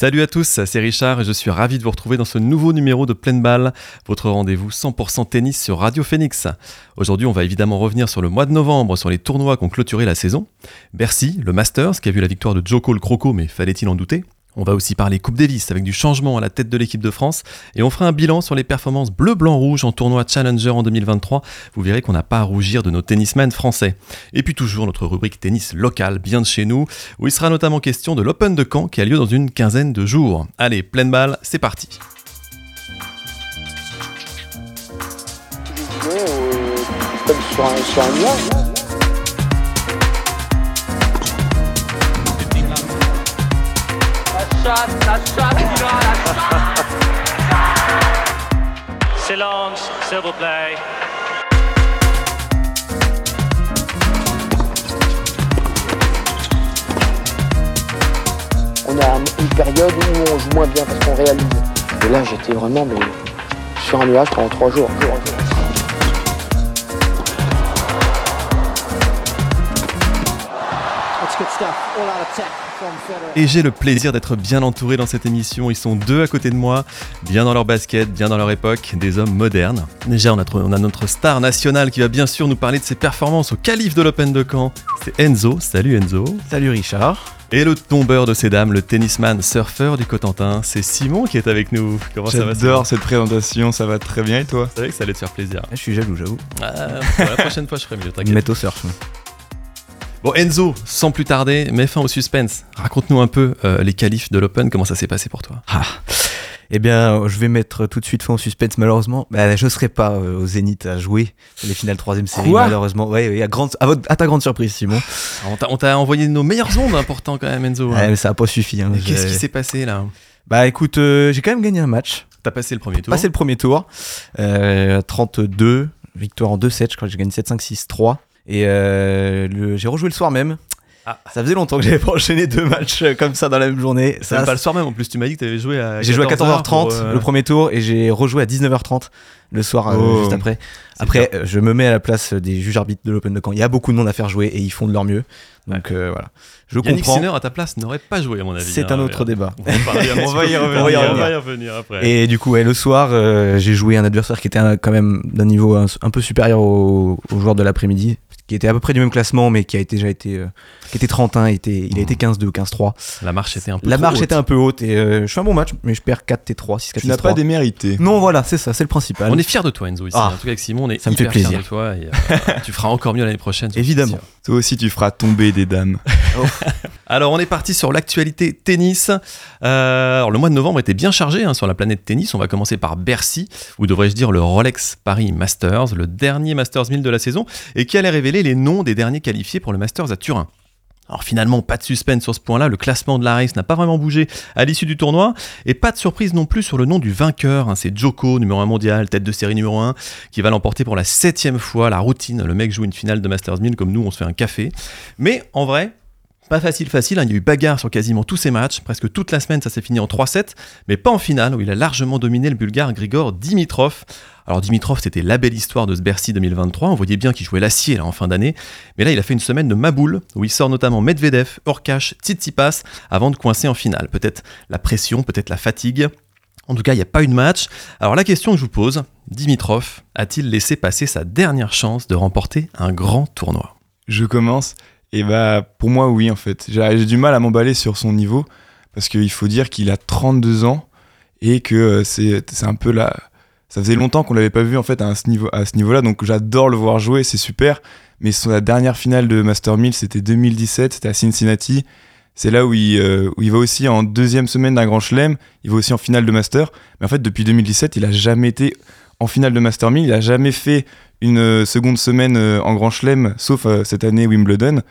Salut à tous, c'est Richard et je suis ravi de vous retrouver dans ce nouveau numéro de Pleine Balle, votre rendez-vous 100% tennis sur Radio Phoenix. Aujourd'hui, on va évidemment revenir sur le mois de novembre, sur les tournois qui ont clôturé la saison. Bercy, le Masters, qui a vu la victoire de Joko le Croco, mais fallait-il en douter? On va aussi parler Coupe Davis avec du changement à la tête de l'équipe de France et on fera un bilan sur les performances bleu-blanc-rouge en tournoi Challenger en 2023. Vous verrez qu'on n'a pas à rougir de nos tennismen français. Et puis toujours notre rubrique tennis local bien de chez nous où il sera notamment question de l'Open de Caen qui a lieu dans une quinzaine de jours. Allez, pleine balle, c'est parti. Silence, s'il vous plaît. On a une période où on joue moins bien parce qu'on réalise. Et là, j'étais vraiment mais, sur un nuage pendant trois jours. Good Et j'ai le plaisir d'être bien entouré dans cette émission. Ils sont deux à côté de moi, bien dans leur basket, bien dans leur époque, des hommes modernes. Déjà, on a, on a notre star national qui va bien sûr nous parler de ses performances au calife de l'Open de Caen. C'est Enzo. Salut Enzo. Salut Richard. Et le tombeur de ces dames, le tennisman surfeur du Cotentin, c'est Simon qui est avec nous. Comment ça va J'adore cette présentation, ça va très bien et toi C'est vrai que ça allait te faire plaisir. Je suis jaloux, j'avoue. Ah, la prochaine fois, je ferai mieux, t'inquiète. Mets au surf. Bon Enzo, sans plus tarder, mets fin au suspense. Raconte-nous un peu euh, les qualifs de l'Open, comment ça s'est passé pour toi? Ah. Eh bien, je vais mettre tout de suite fin au suspense, malheureusement. Bah, je ne serai pas euh, au Zénith à jouer les finales troisième série, malheureusement. Ouais, à, grande, à, ta grande surprise, Simon. Ah, on t'a envoyé nos meilleures ondes, important quand même, Enzo. Hein. ça n'a pas suffi. Hein, Qu'est-ce qui s'est passé là? Bah écoute, euh, j'ai quand même gagné un match. T'as passé le premier tour Passé le premier tour. 32, victoire en 2-7, je crois que j'ai gagné 7-5, 6-3. Et j'ai rejoué le soir même. Ah. Ça faisait longtemps que j'avais pas enchaîné deux matchs euh, comme ça dans la même journée. Même pas le soir même en plus, tu m'as dit que tu avais joué à. J'ai joué à 14h30 euh, le premier tour et j'ai rejoué à 19h30 le soir euh, oh. juste après. Après, je me mets à la place des juges arbitres de l'Open de Caen. Il y a beaucoup de monde à faire jouer et ils font de leur mieux. Donc voilà. Je Yannick comprends. Sinner à ta place n'aurait pas joué à mon avis. C'est un hein, autre débat. On, va y revenir, on va y revenir après. Et du coup, le soir, j'ai joué un adversaire qui était quand même d'un niveau un, peu supérieur aux au joueurs de l'après-midi qui était à peu près du même classement, mais qui a été, déjà été, euh, qui était 31, il, était, il a été 15-2, mmh. 15-3. La marche était un peu La marche haute. était un peu haute et euh, je fais un bon match, mais je perds 4 T3, 6 4 Tu n'as pas démérité. Non, voilà, c'est ça, c'est le principal. On est fiers de toi, Enzo, ici. Ah. En tout cas, avec Simon, on est ça me fait plaisir. de toi et euh, tu feras encore mieux l'année prochaine. Évidemment. Toi aussi, tu feras tomber des dames. Alors, on est parti sur l'actualité tennis. alors, le mois de novembre était bien chargé hein, sur la planète tennis. On va commencer par Bercy, ou devrais-je dire le Rolex Paris Masters, le dernier Masters 1000 de la saison, et qui allait révéler les noms des derniers qualifié pour le Masters à Turin. Alors finalement, pas de suspense sur ce point-là, le classement de la race n'a pas vraiment bougé à l'issue du tournoi, et pas de surprise non plus sur le nom du vainqueur, hein. c'est Joko, numéro 1 mondial, tête de série numéro 1, qui va l'emporter pour la septième fois, la routine, le mec joue une finale de Masters 1000 comme nous, on se fait un café. Mais en vrai, pas facile, facile, hein. il y a eu bagarre sur quasiment tous ses matchs, presque toute la semaine ça s'est fini en 3-7, mais pas en finale où il a largement dominé le bulgare Grigor Dimitrov. Alors Dimitrov, c'était la belle histoire de ce Bercy 2023, on voyait bien qu'il jouait l'acier là en fin d'année, mais là il a fait une semaine de maboule où il sort notamment Medvedev, Orkash, Tsitsipas avant de coincer en finale. Peut-être la pression, peut-être la fatigue. En tout cas, il n'y a pas eu de match. Alors la question que je vous pose, Dimitrov a-t-il laissé passer sa dernière chance de remporter un grand tournoi? Je commence. Et bah pour moi oui en fait. J'ai du mal à m'emballer sur son niveau parce qu'il faut dire qu'il a 32 ans et que euh, c'est un peu là ça faisait longtemps qu'on l'avait pas vu en fait à ce niveau à ce niveau-là. Donc j'adore le voir jouer c'est super. Mais son la dernière finale de Master 1000 c'était 2017 c'était à Cincinnati. C'est là où il, euh, où il va aussi en deuxième semaine d'un grand chelem. Il va aussi en finale de Master. Mais en fait depuis 2017 il a jamais été en finale de Master 1000 il a jamais fait une euh, seconde semaine euh, en grand chelem sauf cette année Wimbledon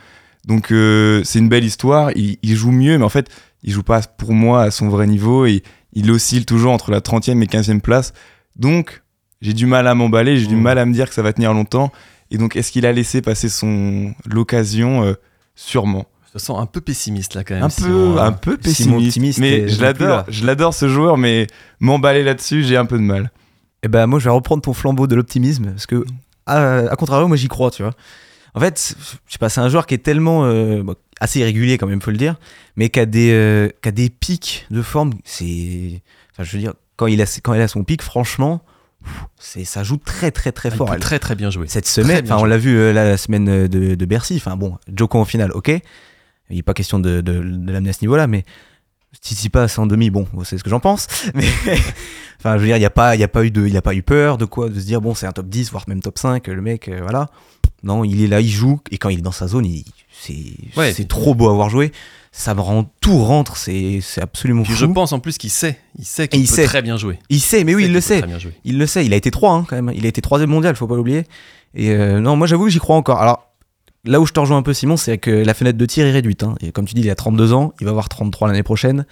donc c'est une belle histoire il, il, joue mieux mais en fait il joue pas pour moi à son vrai niveau et il oscille toujours entre la 30e et 15e place donc, j'ai du mal à m'emballer, j'ai du mmh. mal à me dire que ça va tenir longtemps. Et donc, est-ce qu'il a laissé passer son l'occasion euh, Sûrement? Je te sens un peu pessimiste là quand même. Un peu, un peu pessimiste. mais je l'adore, je l'adore ce joueur, mais m'emballer là-dessus, j'ai un peu de mal. Eh ben moi, je vais reprendre ton flambeau de l'optimisme parce que, à, contrario, moi j'y crois, tu vois. En fait, je sais pas, c'est un joueur qui est tellement, euh, assez irrégulier quand même, faut le dire, mais qui a des, euh, qui a des pics de forme. C'est, enfin, je veux dire, quand il a, quand il a son pic, franchement, c'est, ça joue très très très Elle fort. peut Elle- très très bien jouer. Cette semaine, enfin, on joué. l'a vu euh, là, la semaine euh, de, de Bercy. Enfin bon, Joko en finale, ok. Il n'est pas question de, de, de l'amener à ce niveau-là, mais Tsitsipas en demi, bon, c'est ce que j'en pense. Mais enfin, je veux dire, il n'y a pas, y a pas eu de, il a pas eu peur de quoi, de se dire bon, c'est un top 10, voire même top 5, le mec, euh, voilà. Non, il est là, il joue, et quand il est dans sa zone, c'est, Ouais. c'est trop beau à voir jouer. Ça me rend tout rentre, c'est, c'est absolument Puis fou. je pense en plus qu'il sait, il sait qu'il il peut sait. très bien jouer. Il sait, mais oui, il le sait. Il le sait, il a été 3 hein, quand même. Il a été troisième mondial, faut pas l'oublier. Et euh, non, moi j'avoue que j'y crois encore. Alors là où je te rejoins un peu, Simon, c'est que la fenêtre de tir est réduite. hein. Et comme tu dis, il a 32 ans, il va avoir 33 l'année prochaine.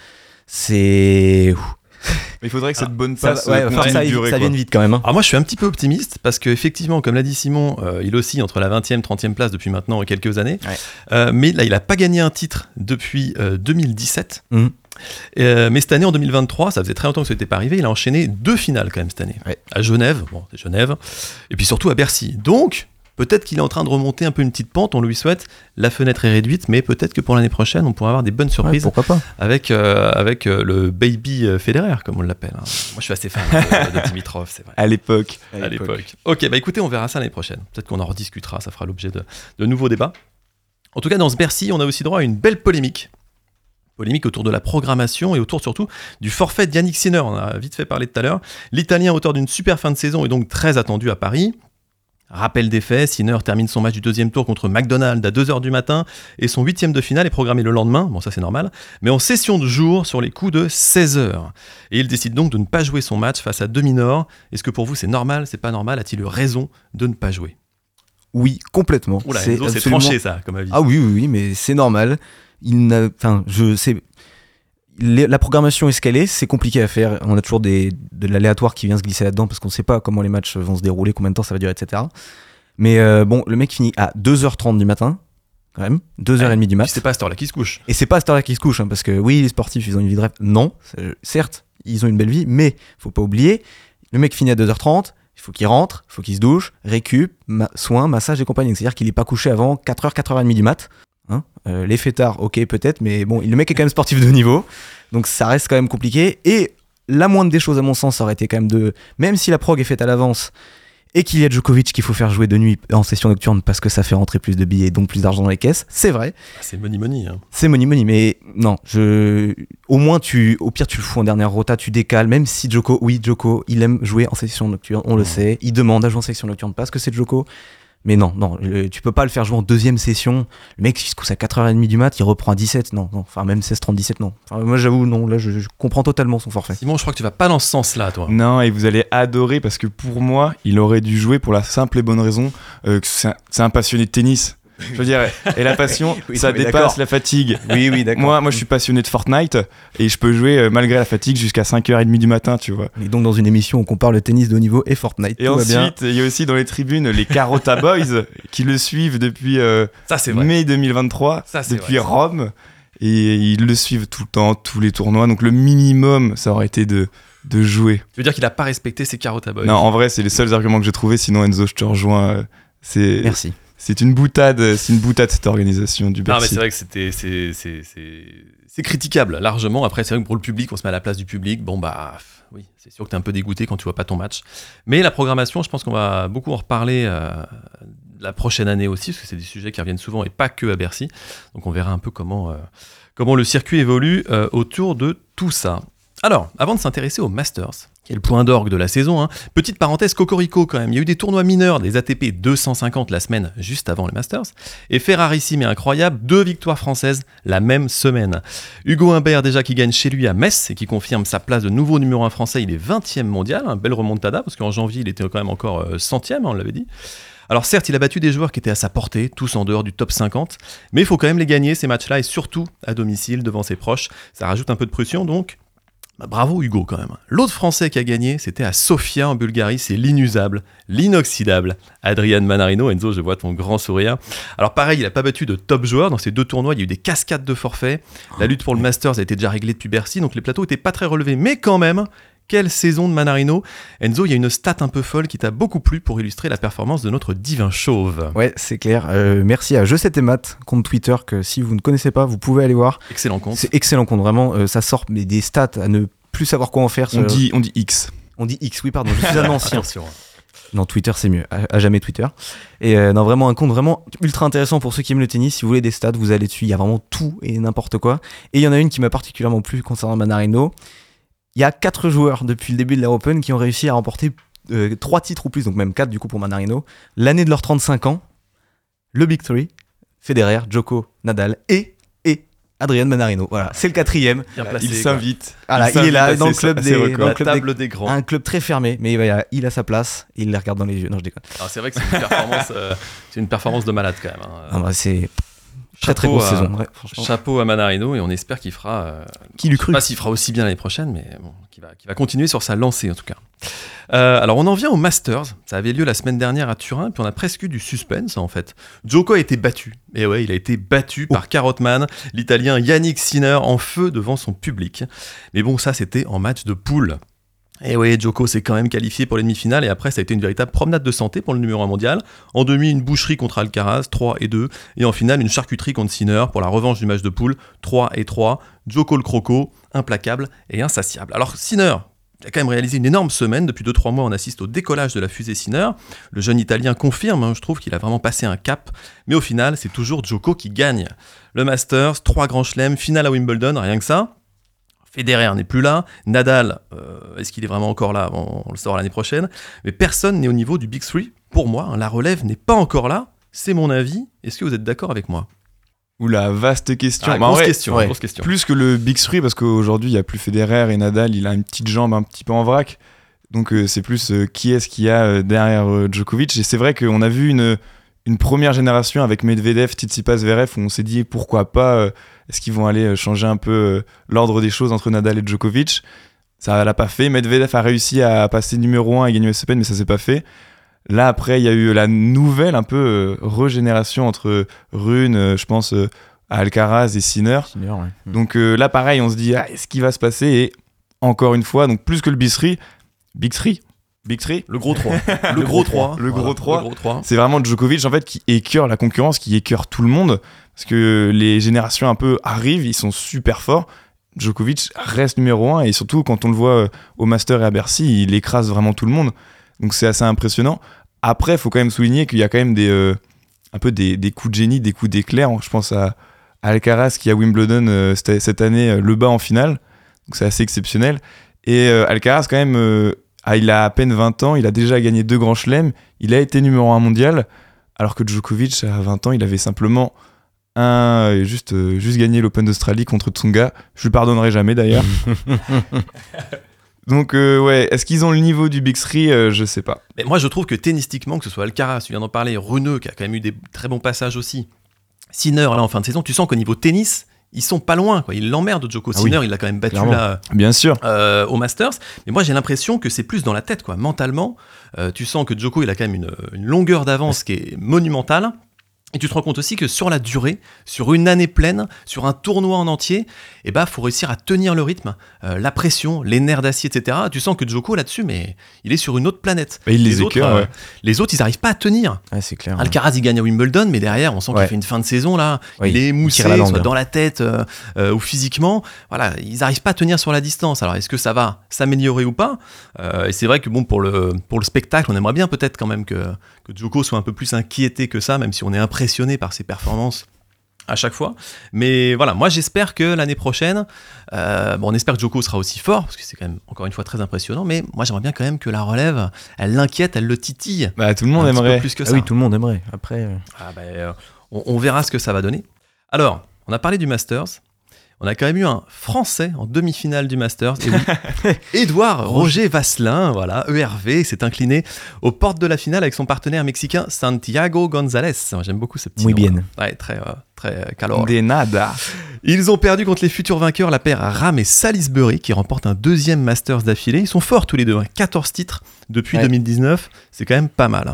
C'est. Mais il faudrait que Ah, cette bonne Ça, passe va ça, vienne vite quand même. hein. Alors moi je suis un petit peu optimiste parce que effectivement comme l'a dit Simon, euh, il oscille entre la 20e 30e place depuis maintenant quelques années. Ouais. Euh, mais là il a pas gagné un titre depuis euh, 2017. Mhm. Euh, mais cette année en 2023, ça faisait très longtemps que ça n'était pas arrivé, il a enchaîné deux finales quand même cette année. Ouais. À Genève, bon c'est Genève, et puis surtout à Bercy. Donc peut-être qu'il est en train de remonter un peu une petite pente, on lui souhaite. La fenêtre est réduite, mais peut-être que pour l'année prochaine on pourra avoir des bonnes Ouais, surprises pourquoi pas avec, euh, avec euh, le baby euh, Federer comme on l'appelle. hein. Moi je suis assez fan de, de Dimitrov, c'est vrai À l'époque. à l'époque. Ok, bah écoutez, on verra ça l'année prochaine. Peut-être qu'on en rediscutera, ça fera l'objet de, de nouveaux débats. En tout cas, dans ce Bercy, on a aussi droit à une belle polémique. Polémique autour de la programmation et autour surtout du forfait d'Yannick Sinner. On a vite fait parler tout à l'heure. L'Italien, auteur d'une super fin de saison, est donc très attendu à Paris. Rappel des faits, Sinner termine son match du deuxième tour contre McDonald's à 2h du matin et son huitième de finale est programmé le lendemain, bon ça c'est normal, mais en session de jour sur les coups de 16h. Et il décide donc de ne pas jouer son match face à Dominor. Est-ce que pour vous c'est normal, c'est pas normal? A-t-il eu raison de ne pas jouer? Oui, complètement. Oula, c'est Enzo, c'est absolument- tranché ça comme avis. Ah oui, oui, oui, mais c'est normal. Il n'a, enfin, je sais. Les- La programmation est ce qu'elle est, c'est compliqué à faire. On a toujours des, de l'aléatoire qui vient se glisser là-dedans parce qu'on ne sait pas comment les matchs vont se dérouler, combien de temps ça va durer, etc. Mais euh, bon, le mec finit à 2h30 du matin, quand même, 2h30 du match. c'est pas à cette heure-là qui se couche. Et c'est pas à cette heure-là qu'ils se couchent, hein, parce que oui, les sportifs, ils ont une vie de rêve. Non, certes, ils ont une belle vie, mais faut pas oublier, le mec finit à 2h30, il faut qu'il rentre, il faut qu'il se douche, récup, ma- soins, massage et compagnie. C'est-à-dire qu'il est pas couché avant 4h, 4h30 du mat. Hein Euh, les fêtards, ok, peut-être, mais bon, le mec est quand même sportif de niveau, donc ça reste quand même compliqué. Et la moindre des choses, à mon sens, ça aurait été quand même de, même si la prog est faite à l'avance, et qu'il y a Djokovic qu'il faut faire jouer de nuit en session nocturne parce que ça fait rentrer plus de billets, donc plus d'argent dans les caisses, c'est vrai. Ah, C'est money money. hein. C'est money money, mais non, je, au moins tu, au pire tu le fous en dernière rota, tu décales, même si Joko, oui Joko, il aime jouer en session nocturne, on le sait, il demande à jouer en session nocturne parce que c'est Joko, mais non, non, le- tu peux pas le faire jouer en deuxième session, le mec il se couche à 4h30 du mat, il reprend à 17, non, non, enfin même 16-37, non. Enfin, moi j'avoue, non, là je, je comprends totalement son forfait. Simon, je crois que tu vas pas dans ce sens-là, toi. Non, et vous allez adorer parce que pour moi, il aurait dû jouer pour la simple et bonne raison euh, que c'est un, c'est un passionné de tennis. Je veux dire, et la passion, Oui, ça dépasse la fatigue. Oui, oui, d'accord. Moi, moi, je suis passionné de Fortnite et je peux jouer euh, malgré la fatigue jusqu'à 5h30 du matin, tu vois. Et donc dans une émission, on compare le tennis de haut niveau et Fortnite. Et tout ensuite, il y a aussi dans les tribunes les Carota Boys qui le suivent depuis euh, Ça, c'est vrai. mai 2023, Ça, c'est depuis vrai. Rome. Et ils le suivent tout le temps, tous les tournois. Donc le minimum, ça aurait été de, de jouer. Tu veux dire qu'il a pas respecté ses carottes à boy Non, en vrai, c'est les seuls arguments que j'ai trouvés. Sinon, Enzo, je te rejoins. euh, C'est Merci. C'est une boutade, c'est une boutade cette organisation du Non, mais Bercy. c'est vrai que c'était, c'est, c'est, c'est, c'est critiquable largement. Après, c'est vrai que pour le public, on se met à la place du public. Bon, bah, oui, c'est sûr que t'es un peu dégoûté quand tu vois pas ton match. Mais la programmation, je pense qu'on va beaucoup en reparler euh, la prochaine année aussi, parce que c'est des sujets qui reviennent souvent et pas que à Bercy. Donc, on verra un peu comment, euh, comment le circuit évolue euh, autour de tout ça. Alors, avant de s'intéresser aux Masters, qui est le point d'orgue de la saison, hein, petite parenthèse cocorico quand même, il y a eu des tournois mineurs, des ATP 250 la semaine juste avant les Masters, et Ferrarissime et incroyable, deux victoires françaises la même semaine. Hugo Humbert déjà qui gagne chez lui à Metz et qui confirme sa place de nouveau numéro 1 français, il est 20e mondial, un belle remontada, parce qu'en janvier il était quand même encore euh, centième, hein, on l'avait dit. Alors certes, il a battu des joueurs qui étaient à sa portée, tous en dehors du top 50, mais il faut quand même les gagner ces matchs-là, et surtout à domicile, devant ses proches. Ça rajoute un peu de pression, donc bah, bravo Hugo quand même. L'autre Français qui a gagné, c'était à Sofia en Bulgarie, c'est l'inusable, l'inoxydable. Adrian Manarino, Enzo, je vois ton grand sourire. Alors pareil, il n'a pas battu de top joueurs dans ces deux tournois, il y a eu des cascades de forfaits. La lutte pour le Masters a été déjà réglée depuis Bercy, donc les plateaux n'étaient pas très relevés, mais quand même, Quelle saison de Manarino Enzo, il y a une stat un peu folle qui t'a beaucoup plu pour illustrer la performance de notre divin chauve. Ouais, c'est clair. Euh, merci à Je sais maths, compte Twitter, que si vous ne connaissez pas, vous pouvez aller voir. Excellent compte. C'est excellent compte, vraiment. euh, ça sort mais des stats à ne plus savoir quoi en faire. On dit, on dit X. on dit X, oui, pardon, je suis un ancien. Non, Twitter, c'est mieux. À, à jamais Twitter. Et euh, non, vraiment un compte vraiment ultra intéressant pour ceux qui aiment le tennis. Si vous voulez des stats, vous allez dessus. Il y a vraiment tout et n'importe quoi. Et il y en a une qui m'a particulièrement plu concernant Manarino. Il y a quatre joueurs depuis le début de l'Air Open qui ont réussi à remporter euh, trois titres ou plus, donc même quatre du coup pour Manarino. L'année de leurs 35 ans, le Big Three, Federer, Djoko, Nadal et, et Adrian Manarino. Voilà, c'est le quatrième. Placé, Il s'invite. Voilà, il, est s'invite là à dans le club des, records. dans le La club des- table des grands. un club très fermé, mais il a sa place et il les regarde dans les yeux. Non, je déconne. Alors, c'est vrai que c'est une performance, euh, c'est une performance de malade quand même. hein. Ah bah, c'est très très Chapeau grosse à- saison. ouais. Chapeau à Manarino et on espère qu'il fera. euh, Qui je sais cru pas s'il fera aussi bien l'année prochaine, mais bon, qu'il va, continuer sur sa lancée en tout cas. Euh, alors on en vient au Masters. Ça avait lieu la semaine dernière à Turin, puis on a presque eu du suspense en fait. Djoko a été battu. Et ouais, il a été battu par Carotman, l'Italien Yannick Sinner en feu devant son public. Mais bon, ça c'était en match de poule. Et oui, Djoko s'est quand même qualifié pour les demi-finales et après ça a été une véritable promenade de santé pour le numéro 1 mondial. En demi, une boucherie contre Alcaraz, 3 et 2. Et en finale, une charcuterie contre Sinner pour la revanche du match de poule, 3 et 3. Djoko le croco, implacable et insatiable. Alors Sinner, il a quand même réalisé une énorme semaine. Depuis 2-3 mois, on assiste au décollage de la fusée Sinner. Le jeune Italien confirme, hein, je trouve qu'il a vraiment passé un cap. Mais au final, c'est toujours Djoko qui gagne. Le Masters, 3 grands chelems, finale à Wimbledon, rien que ça. Federer n'est plus là. Nadal, euh, est-ce qu'il est vraiment encore là On le saura l'année prochaine. Mais personne n'est au niveau du Big Three. Pour moi, hein, la relève n'est pas encore là. C'est mon avis. Est-ce que vous êtes d'accord avec moi? Oula, vaste question. Ah, Bah, grosse, vrai, question, ouais. grosse question. Plus que le Big Three, parce qu'aujourd'hui, il n'y a plus Federer et Nadal, il a une petite jambe un petit peu en vrac. Donc, euh, c'est plus euh, qui est-ce qu'il y a derrière Djokovic. Et c'est vrai qu'on a vu une, une première génération avec Medvedev, Tsitsipas, Zverev, où on s'est dit pourquoi pas, euh, est-ce qu'ils vont aller euh, changer un peu euh, l'ordre des choses entre Nadal et Djokovic? Ça l'a pas fait. Medvedev a réussi à passer numéro 1 et gagner le Open, mais ça s'est pas fait. Là, après, il y a eu la nouvelle, un peu régénération entre Rune, je pense, à Alcaraz et Sinner. Sinner, ouais. Mm. Donc euh, là, pareil, on se dit, ah, est-ce qu'il va se passer? Et encore une fois, donc plus que le Big Three, Big Three, Big Three, Le gros 3. Le gros 3. Le gros 3. Le gros 3. c'est vraiment Djokovic en fait qui écœure la concurrence, qui écœure tout le monde, parce que les générations un peu arrivent, ils sont super forts. Djokovic reste numéro 1 et surtout quand on le voit euh, au Master et à Bercy, il écrase vraiment tout le monde. Donc c'est assez impressionnant. Après, il faut quand même souligner qu'il y a quand même des, euh, un peu des, des coups de génie, des coups d'éclair. Je pense à, Alcaraz qui à Wimbledon euh, cette, année le bat en finale. Donc c'est assez exceptionnel. Et euh, Alcaraz quand même, ah, il a à peine 20 ans, il a déjà gagné deux grands chelems, il a été numéro 1 mondial, alors que Djokovic à 20 ans, il avait simplement un, euh, juste, euh, juste gagné l'Open d'Australie contre Tsonga. Je lui pardonnerai jamais d'ailleurs. Donc euh, ouais, est-ce qu'ils ont le niveau du Big Three Euh, Je sais pas. Mais moi, je trouve que tennistiquement, que ce soit Alcaraz, tu viens d'en parler, Runeux, qui a quand même eu des très bons passages aussi, Sinner, là, en fin de saison, tu sens qu'au niveau tennis, ils sont pas loin. Quoi. Ils l'emmerdent, Djoko. Ah oui, Sinner, il l'a quand même battu clairement. là Bien sûr. euh, au Masters. Mais moi, j'ai l'impression que c'est plus dans la tête, quoi. Mentalement, euh, tu sens que Djoko, il a quand même une, une longueur d'avance qui est monumentale. Et tu te rends compte aussi que sur la durée, sur une année pleine, sur un tournoi en entier, eh ben, faut réussir à tenir le rythme, euh, la pression, les nerfs d'acier, etc. Tu sens que Djoko, là-dessus, mais il est sur une autre planète. Bah, il les autres, euh, les autres, ils n'arrivent pas à tenir. Ouais, c'est clair. Alcaraz, il gagne à Wimbledon, mais derrière, on sent qu'il fait une fin de saison là. Il est tire la langue, soit hein. dans la tête euh, ou physiquement. Voilà, ils n'arrivent pas à tenir sur la distance. Alors, est-ce que ça va s'améliorer ou pas? Et c'est vrai que bon, pour le pour le spectacle, on aimerait bien peut-être quand même que que Djoko soit un peu plus inquiété que ça, même si on est impressionné par ses performances à chaque fois. Mais voilà, moi j'espère que l'année prochaine, euh, bon, on espère que Djoko sera aussi fort, parce que c'est quand même encore une fois très impressionnant, mais moi j'aimerais bien quand même que la relève, elle l'inquiète, elle le titille. Bah, tout le monde un petit peu aimerait. plus que Ah ça. oui, tout le monde aimerait. Après, euh, Ah ben, euh, on, on verra ce que ça va donner. Alors, on a parlé du Masters. On a quand même eu un Français en demi-finale du Masters. Et oui, Édouard Roger Vasselin, voilà, ERV, s'est incliné aux portes de la finale avec son partenaire mexicain Santiago González. J'aime beaucoup ce petit Muy nom. bien. Ouais, très, euh, très euh, calor. Des nada. Ils ont perdu contre les futurs vainqueurs, la paire Ram et Salisbury, qui remportent un deuxième Masters d'affilée. Ils sont forts tous les deux, hein, 14 titres depuis Ouais. 2019, c'est quand même pas mal.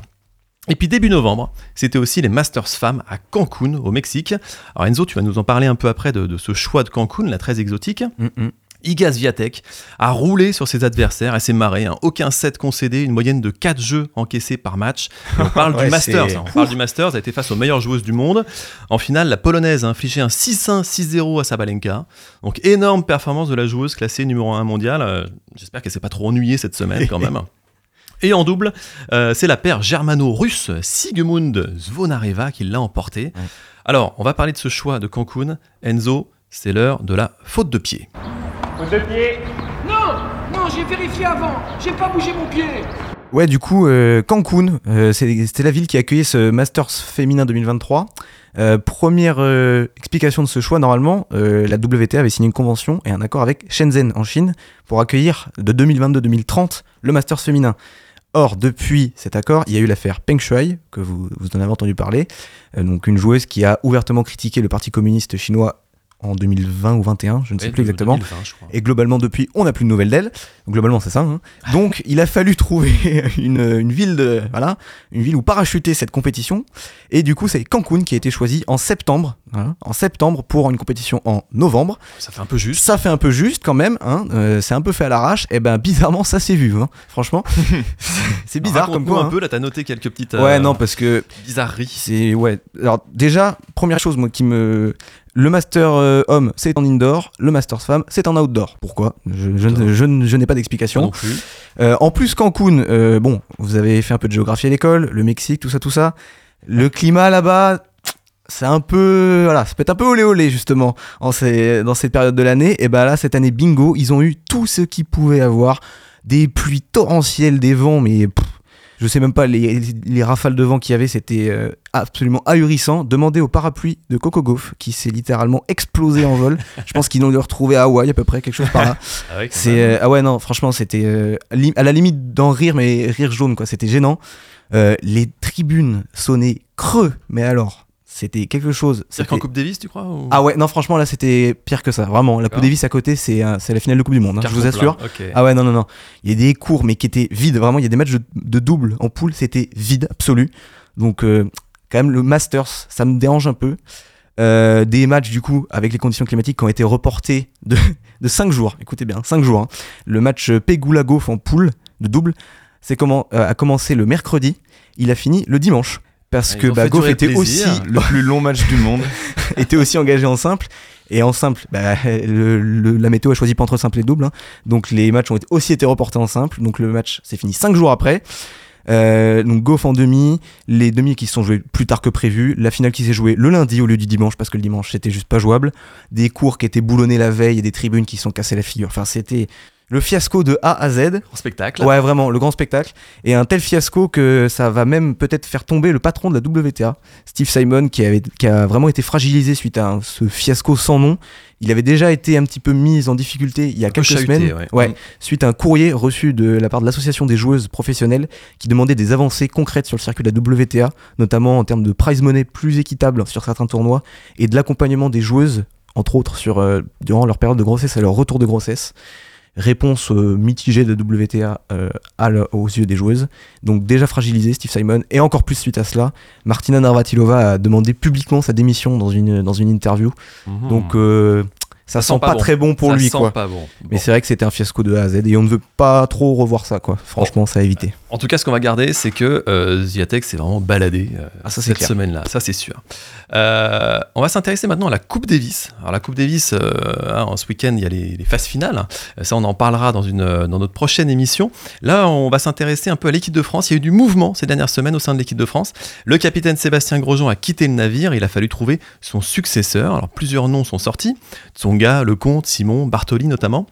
Et puis début novembre, c'était aussi les Masters femmes à Cancun, au Mexique. Alors Enzo, tu vas nous en parler un peu après de, de ce choix de Cancun, la très exotique. mm, mm. Iga Swiatek a roulé sur ses adversaires, elle s'est marrée, hein. aucun set concédé, une moyenne de 4 jeux encaissés par match. on parle Ouais, du Masters, hein. on parle du Masters, elle a été face aux meilleures joueuses du monde. En finale, la polonaise a infligé un 6-1, 6-0 à Sabalenka. Donc énorme performance de la joueuse classée numéro 1 mondial. Euh, J'espère qu'elle s'est pas trop ennuyée cette semaine quand même. Et en double, euh, c'est la paire germano-russe Sigmund Zvonareva qui l'a emporté. Alors, on va parler de ce choix de Cancun. Enzo, c'est l'heure de la faute de pied. Non Non, j'ai vérifié avant J'ai pas bougé mon pied Ouais, du coup, euh, Cancun, euh, c'était la ville qui accueillait ce Masters féminin 2023. Euh, première euh, explication de ce choix, normalement, euh, la WTA avait signé une convention et un accord avec Shenzhen en Chine pour accueillir de 2022-2030 le Masters féminin. Or, depuis cet accord, il y a eu l'affaire Peng Shuai, que vous, vous en avez entendu parler, euh, donc une joueuse qui a ouvertement critiqué le Parti communiste chinois en 2020 ou 21, je ne sais plus exactement. 2020, je crois. Et globalement, depuis, on n'a plus de nouvelles d'elle. Globalement, c'est ça. hein. Donc, il a fallu trouver une, une ville de, voilà, une ville où parachuter cette compétition. Et du coup, c'est Cancun qui a été choisi en septembre, voilà, en septembre pour une compétition en novembre. Ça fait un peu juste. Ça fait un peu juste quand même. Hein. euh, c'est un peu fait à l'arrache. Et ben, bizarrement, ça s'est vu. hein. Franchement, c'est bizarre comme quoi. un hein. peu, là, t'as noté quelques petites Ouais, euh, non, parce que bizarreries. c'est ouais. Alors déjà, première chose moi qui me le master euh, homme, c'est en indoor, le master femme, c'est en outdoor. Pourquoi? Je, je, je n'ai pas d'explication. Euh, en plus, Cancun, euh, bon, vous avez fait un peu de géographie à l'école, le Mexique, tout ça, tout ça. Le climat là-bas, c'est un peu, voilà, ça peut être un peu olé olé justement en ces- dans cette période de l'année. Et ben là, cette année, bingo, ils ont eu tout ce qu'ils pouvaient avoir, des pluies torrentielles, des vents, mais pff, je sais même pas les, les rafales de vent qu'il y avait, c'était euh, absolument ahurissant. Demandez au parapluie de Coco Gauff qui s'est littéralement explosé en vol. Je pense qu'ils l'ont dû retrouver à Hawaï à peu près, quelque chose par là. Ah ouais, C'est euh, ah ouais non franchement c'était euh, à la limite d'en rire mais rire jaune quoi c'était gênant les tribunes sonnaient creux mais alors c'était quelque chose C'est-à-dire qu'en Coupe Davis, tu crois ou- ah ouais non franchement là c'était pire que ça. Vraiment la. Coupe Davis à côté c'est euh, c'est la finale de Coupe du Monde hein, je vous assure. ah ouais non non non. Il y a des cours mais qui étaient vides vraiment il y a des matchs de, de double en poule c'était vide absolu. Donc euh, quand même le Masters ça me dérange un peu. Euh, des matchs du coup avec les conditions climatiques qui ont été reportés de, de 5 jours. Écoutez bien 5 jours hein. le match Pegula Goff en poule de double c'est comment euh, a commencé le mercredi. Il a fini le dimanche parce Ah, que bah, Goff était plaisir. aussi Le plus long match du monde. était aussi engagé en simple. Et en simple, bah, le- le- la météo a choisi pas entre simple et double. hein. Donc les matchs ont aussi été reportés en simple. Donc le match s'est fini 5 jours après. Euh, donc Goff en demi, les demi qui se sont joués plus tard que prévu, la finale qui s'est jouée le lundi au lieu du dimanche parce que le dimanche c'était juste pas jouable, des cours qui étaient boulonnés la veille et des tribunes qui se sont cassées la figure. Enfin c'était le fiasco de A à Z. En spectacle. Ouais, vraiment, le grand spectacle. Et un tel fiasco que ça va même peut-être faire tomber le patron de la WTA, Steve Simon, qui, avait, qui a vraiment été fragilisé suite à un- ce fiasco sans nom. Il avait déjà été un petit peu mis en difficulté il y a quelques chahuté, semaines. ouais. Mm. suite à un courrier reçu de la part de l'association des joueuses professionnelles qui demandait des avancées concrètes sur le circuit de la WTA, notamment en termes de prize money plus équitable sur certains tournois et de l'accompagnement des joueuses, entre autres sur, euh, durant leur période de grossesse et leur retour de grossesse. Réponse euh, mitigée de WTA euh, à le- aux yeux des joueuses. Donc déjà fragilisé Steve Simon et encore plus suite à cela, Martina Navratilova a demandé publiquement sa démission dans une, dans une interview. Mhm. Donc euh, ça, sent pas pas, bon. très bon pour Ça lui sent quoi. pas bon. Mais c'est vrai que c'était un fiasco de A à Z et on ne veut pas trop revoir ça quoi. Franchement, ça a évité. En tout cas, ce qu'on va garder, c'est que euh, Ziatek s'est vraiment baladé euh, Ah, ça, cette semaine-là, ça c'est sûr. Euh, on va s'intéresser maintenant à la Coupe Davis. Alors la Coupe Davis, euh, hein, ce week-end, il y a les, les phases finales. Ça, on en parlera dans, une, dans notre prochaine émission. Là, on va s'intéresser un peu à l'équipe de France. Il y a eu du mouvement ces dernières semaines au sein de l'équipe de France. Le capitaine Sébastien Grosjean a quitté le navire. Il a fallu trouver son successeur. Alors plusieurs noms sont sortis. Tsonga, Lecomte, Simon, Bartoli notamment.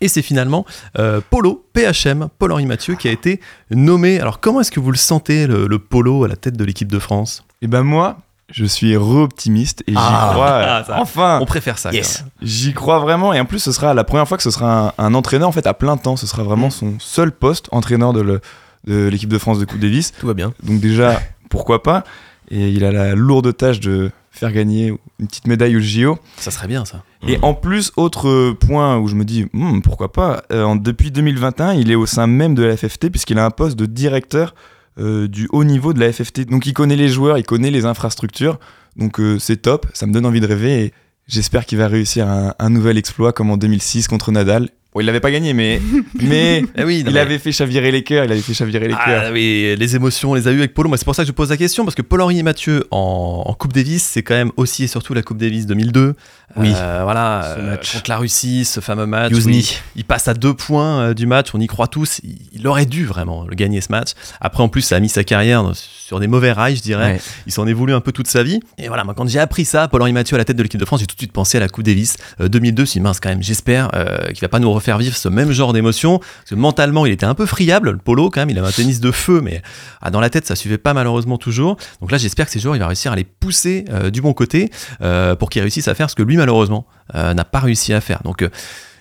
Et c'est finalement euh, Polo, PHM, Paul-Henri Mathieu, qui a été nommé. Alors, comment est-ce que vous le sentez, le, le Polo, à la tête de l'équipe de France? Et ben moi, je suis re-optimiste et j'y Ah. crois. Ah, ça. enfin, On préfère ça. Yes. j'y crois vraiment. Et en plus, ce sera la première fois que ce sera un, un entraîneur en fait à plein temps. Ce sera vraiment son seul poste, entraîneur de le- de l'équipe de France de Coupe Davis. Tout va bien. Donc déjà, pourquoi pas? Et il a la lourde tâche de faire gagner une petite médaille au JO. Ça serait bien, ça. Et en plus, autre point où je me dis, Hmm, pourquoi pas, euh, en- depuis 2021, il est au sein même de la FFT puisqu'il a un poste de directeur euh, du haut niveau de la FFT. Donc il connaît les joueurs, il connaît les infrastructures. Donc euh, c'est top, ça me donne envie de rêver. Et J'espère qu'il va réussir un, un nouvel exploit comme en 2006 contre Nadal. Bon, il l'avait pas gagné, mais, mais Eh oui, non, il mais- avait fait chavirer les cœurs. Il avait fait chavirer les cœurs. Ah oui, les émotions, on les a eues avec Polo. Moi, c'est pour ça que je pose la question, parce que Paul-Henri Mathieu en, en Coupe Davis, c'est quand même aussi et surtout la Coupe Davis 2002. Oui. Euh, voilà, Ce euh, match. contre la Russie, ce fameux match. Il, il passe à deux points euh, du match, on y croit tous. Il, il aurait dû vraiment le gagner ce match. Après, en plus, ça a mis sa carrière dans- sur des mauvais rails, je dirais. Ouais. Il s'en est voulu un peu toute sa vie. Et voilà, moi, quand j'ai appris ça, Paul-Henri Mathieu à la tête de l'équipe de France, j'ai tout de suite pensé à la Coupe Davis euh, 2002. Si mince, quand même, j'espère euh, qu'il va pas nous refaire vivre ce même genre d'émotion. Parce que mentalement, il était un peu friable, le Polo, quand même. Il avait un tennis de feu, mais ah, dans la tête, ça suivait pas malheureusement toujours. Donc là, j'espère que ces jours, il va réussir à les pousser euh, du bon côté euh, pour qu'il réussisse à faire ce que lui, malheureusement, euh, n'a pas réussi à faire. Donc.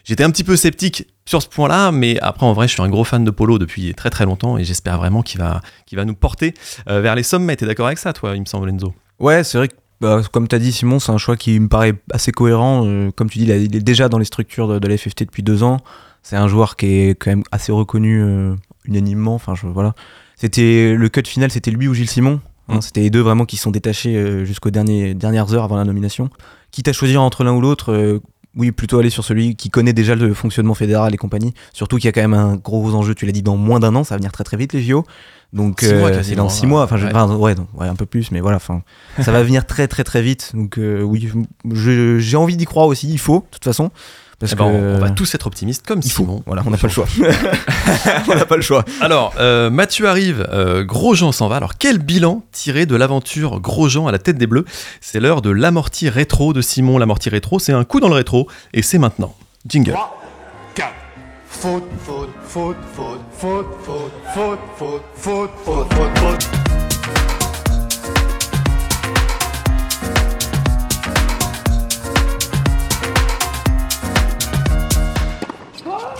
J'étais un petit peu sceptique sur ce point-là, mais après, en vrai, je suis un gros fan de Polo depuis très très longtemps et j'espère vraiment qu'il va, qu'il va nous porter vers les sommets. T'es d'accord avec ça, toi, il me semble, Enzo? Ouais, c'est vrai que, bah, comme tu as dit, Simon, c'est un choix qui me paraît assez cohérent. Euh, comme tu dis, il, a- il est déjà dans les structures de, de la FFT depuis deux ans. C'est un joueur qui est quand même assez reconnu euh, unanimement. Enfin, je, voilà. C'était le cut final, c'était lui ou Gilles Simon. hein. Mm. C'était les deux vraiment qui sont détachés euh, jusqu'aux dernières heures avant la nomination. Quitte à choisir entre l'un ou l'autre, oui, plutôt aller sur celui qui connaît déjà le fonctionnement fédéral et compagnie. Surtout qu'il y a quand même un gros enjeu, tu l'as dit, dans moins d'un an, ça va venir très très vite les JO. Donc euh, c'est dans six mois, enfin, je- Ouais. enfin, ouais, donc, ouais, un peu plus, mais voilà, enfin, ça va venir très très très vite. Donc euh, oui, j'ai envie d'y croire aussi, il faut, de toute façon. Parce Eh ben, que on, on va tous être optimistes comme il faut. Simon. Voilà, on n'a pas le choix. on n'a pas le choix. Alors, euh, Mathieu arrive, euh, Grosjean s'en va. Alors, quel bilan tiré de l'aventure Grosjean à la tête des Bleus C'est l'heure de l'amorti rétro de Simon. L'amorti rétro, c'est un coup dans le rétro et c'est maintenant. Jingle. 3, 4. Faute, faute, faute, faute, faute, faute, faute, faute, faute, faute, faute,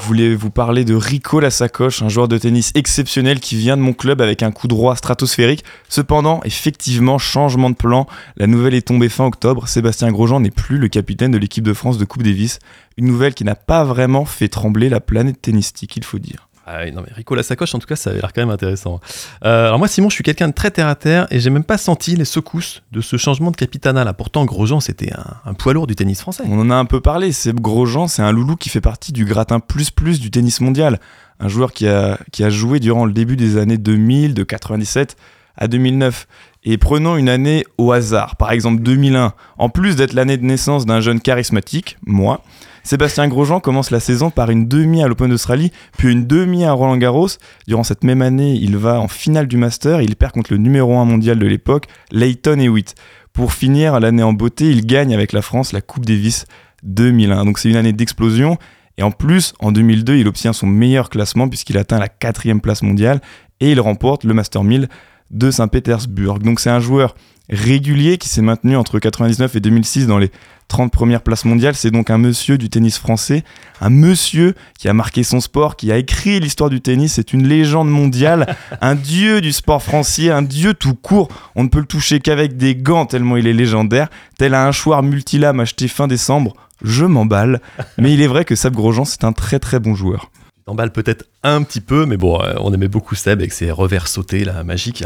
voulais vous parler de Rico la sacoche, un joueur de tennis exceptionnel qui vient de mon club avec un coup droit stratosphérique. Cependant, effectivement, changement de plan. La nouvelle est tombée fin octobre. Sébastien Grosjean n'est plus le capitaine de l'équipe de France de Coupe Davis. Une nouvelle qui n'a pas vraiment fait trembler la planète tennistique, il faut dire. Ah non mais Rico la sacoche, en tout cas, ça a l'air quand même intéressant. Euh, alors moi, Simon, je suis quelqu'un de très terre à terre et j'ai même pas senti les secousses de ce changement de capitanat là. Pourtant, Grosjean, c'était un, un poids lourd du tennis français. On en a un peu parlé, Seb Grosjean, c'est un loulou qui fait partie du gratin plus plus du tennis mondial. Un joueur qui a, qui a joué durant le début des années 2000, de 97 à 2009. Et prenons une année au hasard, par exemple 2001. En plus d'être l'année de naissance d'un jeune charismatique, moi, Sébastien Grosjean commence la saison par une demi à l'Open d'Australie, puis une demi à Roland Garros. Durant cette même année, il va en finale du Master, il perd contre le numéro 1 mondial de l'époque, Leighton Hewitt. Pour finir l'année en beauté, il gagne avec la France la Coupe Davis 2001. Donc c'est une année d'explosion. Et en plus, en 2002, il obtient son meilleur classement puisqu'il atteint la quatrième place mondiale et il remporte le Master 1000 de Saint-Pétersbourg. Donc c'est un joueur régulier qui s'est maintenu entre 99 et 2006 dans les 30 premières places mondiales. C'est donc un monsieur du tennis français, un monsieur qui a marqué son sport, qui a écrit l'histoire du tennis. C'est une légende mondiale, un dieu du sport français, un dieu tout court. On ne peut le toucher qu'avec des gants tellement il est légendaire. Tel un hachoir multilame acheté fin décembre. Je m'emballe, mais il est vrai que Sab Grosjean, c'est un très très bon joueur. T'emballes peut-être un petit peu, mais bon, euh, on aimait beaucoup Seb avec ses revers sautés, là, magiques.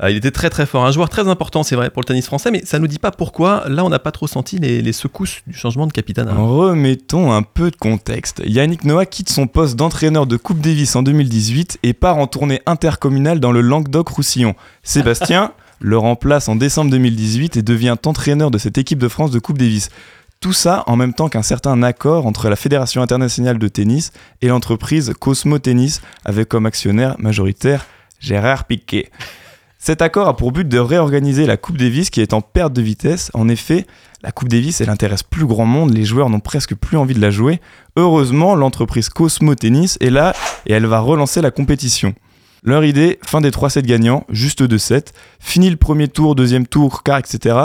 Euh, il était très très fort, un joueur très important, c'est vrai, pour le tennis français, mais ça nous dit pas pourquoi. Là, on n'a pas trop senti les, les secousses du changement de capitaine. Remettons un peu de contexte. Yannick Noah quitte son poste d'entraîneur de Coupe Davis en 2018 et part en tournée intercommunale dans le Languedoc-Roussillon. Sébastien le remplace en décembre 2018 et devient entraîneur de cette équipe de France de Coupe Davis. Tout ça en même temps qu'un certain accord entre la Fédération internationale de tennis et l'entreprise Cosmo Tennis avec comme actionnaire majoritaire Gérard Piquet. Cet accord a pour but de réorganiser la Coupe Davis qui est en perte de vitesse. En effet, la Coupe Davis, elle intéresse plus grand monde, les joueurs n'ont presque plus envie de la jouer. Heureusement, l'entreprise Cosmo Tennis est là et elle va relancer la compétition. Leur idée, fin des 3 sets gagnants, juste 2 sets, fini le premier tour, deuxième tour, quart, etc.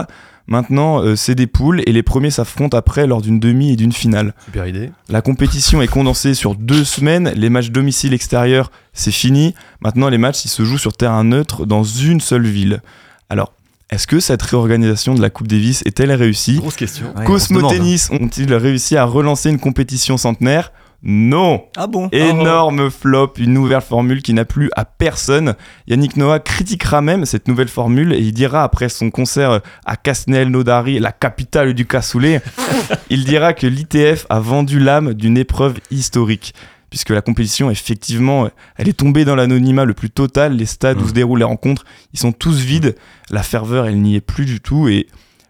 Maintenant, euh, c'est des poules et les premiers s'affrontent après lors d'une demi et d'une finale. Super idée. La compétition est condensée sur deux semaines. Les matchs domicile-extérieur, c'est fini. Maintenant, les matchs, ils se jouent sur terrain neutre dans une seule ville. Alors, est-ce que cette réorganisation de la Coupe Davis est-elle réussie? Grosse question. Ouais, Cosmo demande. Tennis ont-ils réussi à relancer une compétition centenaire? Non Ah bon Énorme flop, une nouvelle formule qui n'a plu à personne. Yannick Noah critiquera même cette nouvelle formule et il dira après son concert à Casnel-Nodari, la capitale du cassoulet, il dira que l'ITF a vendu l'âme d'une épreuve historique. Puisque la compétition, effectivement, elle est tombée dans l'anonymat le plus total. Les stades où se déroulent les rencontres, ils sont tous vides. La ferveur, elle n'y est plus du tout. Et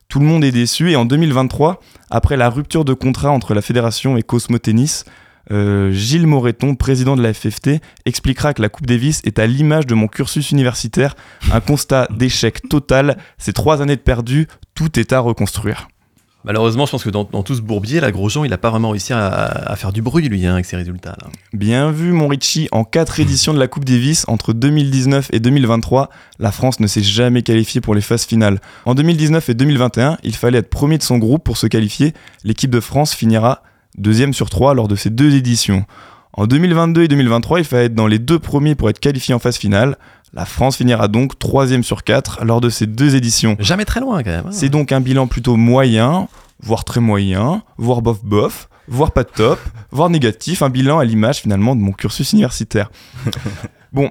tout le monde est déçu. Et en 2023, après la rupture de contrat entre la fédération et Cosmo Tennis, euh, Gilles Moreton, président de la FFT, expliquera que la Coupe Davis est à l'image de mon cursus universitaire, un constat d'échec total, ces trois années de perdu, tout est à reconstruire. Malheureusement, je pense que dans, dans tout ce bourbier, là, Grosjean, il n'a pas vraiment réussi à, à faire du bruit, lui, hein, avec ses résultats. Là. Bien vu, mon Richie. En quatre éditions de la Coupe Davis, entre 2019 et 2023, la France ne s'est jamais qualifiée pour les phases finales. En 2019 et 2021, il fallait être premier de son groupe pour se qualifier. L'équipe de France finira deuxième sur trois lors de ces deux éditions. En 2022 et 2023, il fallait être dans les deux premiers pour être qualifié en phase finale. La France finira donc troisième sur quatre lors de ces deux éditions. Jamais très loin, quand même. hein. C'est donc un bilan plutôt moyen, voire très moyen, voire bof bof, voire pas top, voire négatif, un bilan à l'image finalement de mon cursus universitaire. bon,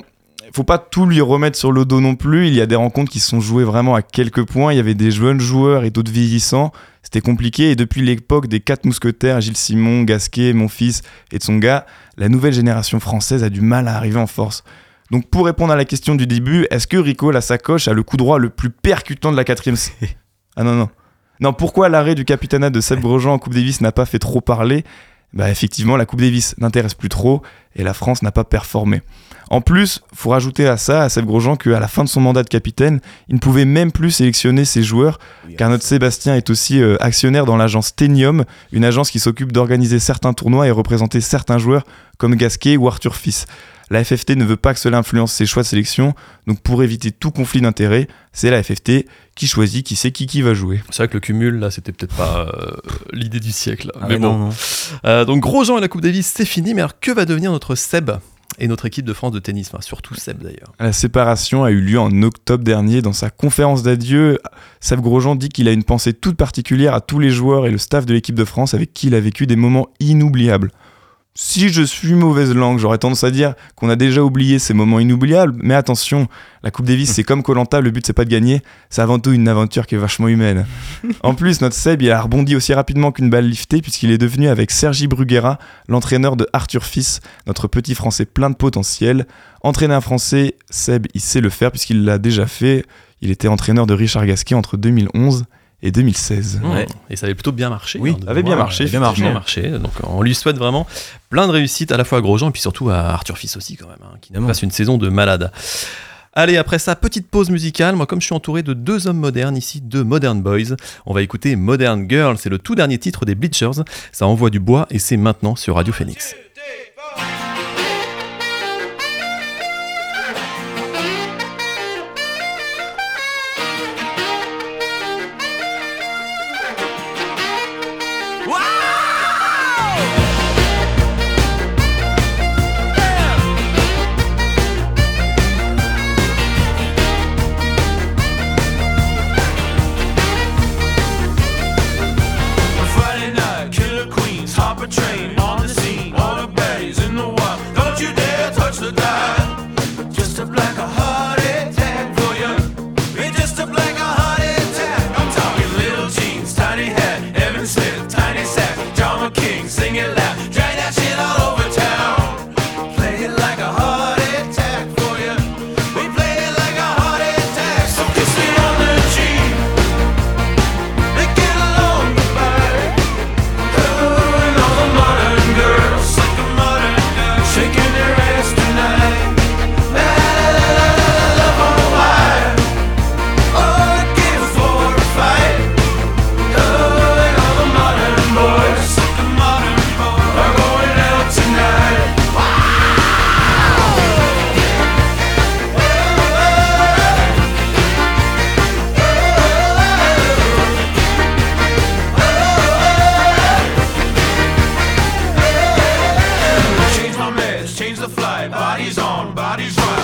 faut pas tout lui remettre sur le dos non plus, il y a des rencontres qui se sont jouées vraiment à quelques points, il y avait des jeunes joueurs et d'autres vieillissants, c'était compliqué et depuis l'époque des quatre mousquetaires, Gilles Simon, Gasquet, mon fils et Tsonga, la nouvelle génération française a du mal à arriver en force. Donc pour répondre à la question du début, est-ce que Rico la sacoche a le coup droit le plus percutant de la quatrième s- Ah non non. Non, pourquoi l'arrêt du capitanat de Seb Grosjean en Coupe Davis n'a pas fait trop parler? Bah effectivement, la Coupe Davis n'intéresse plus trop et la France n'a pas performé. En plus, faut rajouter à ça, à Seb Grosjean, qu'à la fin de son mandat de capitaine, il ne pouvait même plus sélectionner ses joueurs, car notre Sébastien est aussi euh, actionnaire dans l'agence Tenium, une agence qui s'occupe d'organiser certains tournois et représenter certains joueurs comme Gasquet ou Arthur Fils. La FFT ne veut pas que cela influence ses choix de sélection, donc pour éviter tout conflit d'intérêts, c'est la FFT qui choisit qui sait qui qui va jouer. C'est vrai que le cumul, là, c'était peut-être pas euh, l'idée du siècle. Ah mais bon. non, non. Euh, donc, Grosjean et la Coupe Davis, c'est fini. Mais alors, que va devenir notre Seb et notre équipe de France de tennis? Enfin, surtout Seb, d'ailleurs. La séparation a eu lieu en octobre dernier. Dans sa conférence d'adieu, Seb Grosjean dit qu'il a une pensée toute particulière à tous les joueurs et le staff de l'équipe de France avec qui il a vécu des moments inoubliables. Si je suis mauvaise langue, j'aurais tendance à dire qu'on a déjà oublié ces moments inoubliables, mais attention, la Coupe Davis c'est comme Colanta, le but c'est pas de gagner, c'est avant tout une aventure qui est vachement humaine. En plus, notre Seb il a rebondi aussi rapidement qu'une balle liftée puisqu'il est devenu avec Sergi Bruguera, l'entraîneur de Arthur Fils, notre petit français plein de potentiel. Entraîner un français, Seb il sait le faire puisqu'il l'a déjà fait. Il était entraîneur de Richard Gasquet entre 2011 et 2016. Ouais. Et ça avait plutôt bien marché. Oui, hein, avait bien marché, bien marché, marché. Donc, on lui souhaite vraiment plein de réussite à la fois à Grosjean et puis surtout à Arthur Fils aussi, quand même, hein, qui fasse une saison de malade. Allez, après ça, petite pause musicale. Moi, comme je suis entouré de deux hommes modernes ici, deux Modern Boys, on va écouter Modern Girl. C'est le tout dernier titre des Bleachers. Ça envoie du bois et c'est maintenant sur Radio Phoenix. On, bodies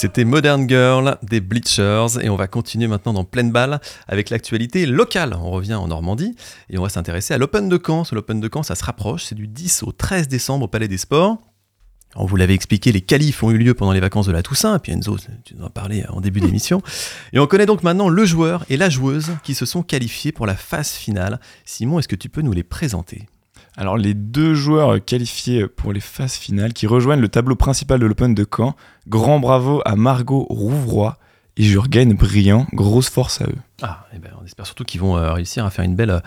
C'était Modern Girl des Bleachers et on va continuer maintenant dans pleine balle avec l'actualité locale. On revient en Normandie et on va s'intéresser à l'Open de Caen. L'Open de Caen, ça se rapproche, c'est du 10 au 13 décembre au Palais des Sports. On vous l'avait expliqué, les qualifs ont eu lieu pendant les vacances de la Toussaint, et puis Enzo, tu nous en parlais en début d'émission. Et on connaît donc maintenant le joueur et la joueuse qui se sont qualifiés pour la phase finale. Simon, est-ce que tu peux nous les présenter? Alors les deux joueurs qualifiés pour les phases finales qui rejoignent le tableau principal de l'Open de Caen, grand bravo à Margot Rouvroy et Jurgen Briand, grosse force à eux. Ah, eh ben, on espère surtout qu'ils vont euh, réussir à faire une belle, euh,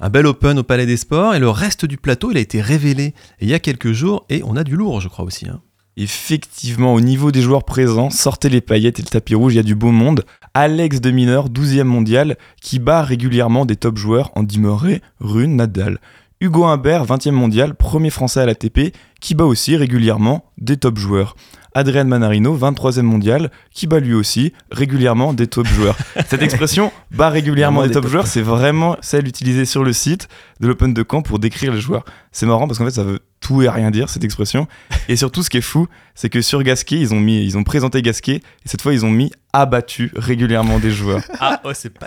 un bel Open au Palais des Sports. Et le reste du plateau, il a été révélé il y a quelques jours et on a du lourd, je crois aussi. hein. Effectivement, au niveau des joueurs présents, sortez les paillettes et le tapis rouge, il y a du beau monde. Alex de Mineur, 12e mondial, qui bat régulièrement des top joueurs Andy Murray, Rune, Nadal. Hugo Humbert, 20e mondial, premier français à l'ATP, qui bat aussi régulièrement des top joueurs. Adrien Manarino, 23e mondial, qui bat lui aussi régulièrement des top joueurs. Cette expression bat régulièrement des top joueurs, c'est vraiment celle utilisée sur le site de l'Open de Caen pour décrire les joueurs. C'est marrant parce qu'en fait ça veut tout et rien dire cette expression. Et surtout ce qui est fou, c'est que sur Gasquet, ils ont mis, ils ont présenté Gasquet et cette fois ils ont mis abattu régulièrement des joueurs. Ah, ouais, c'est pas.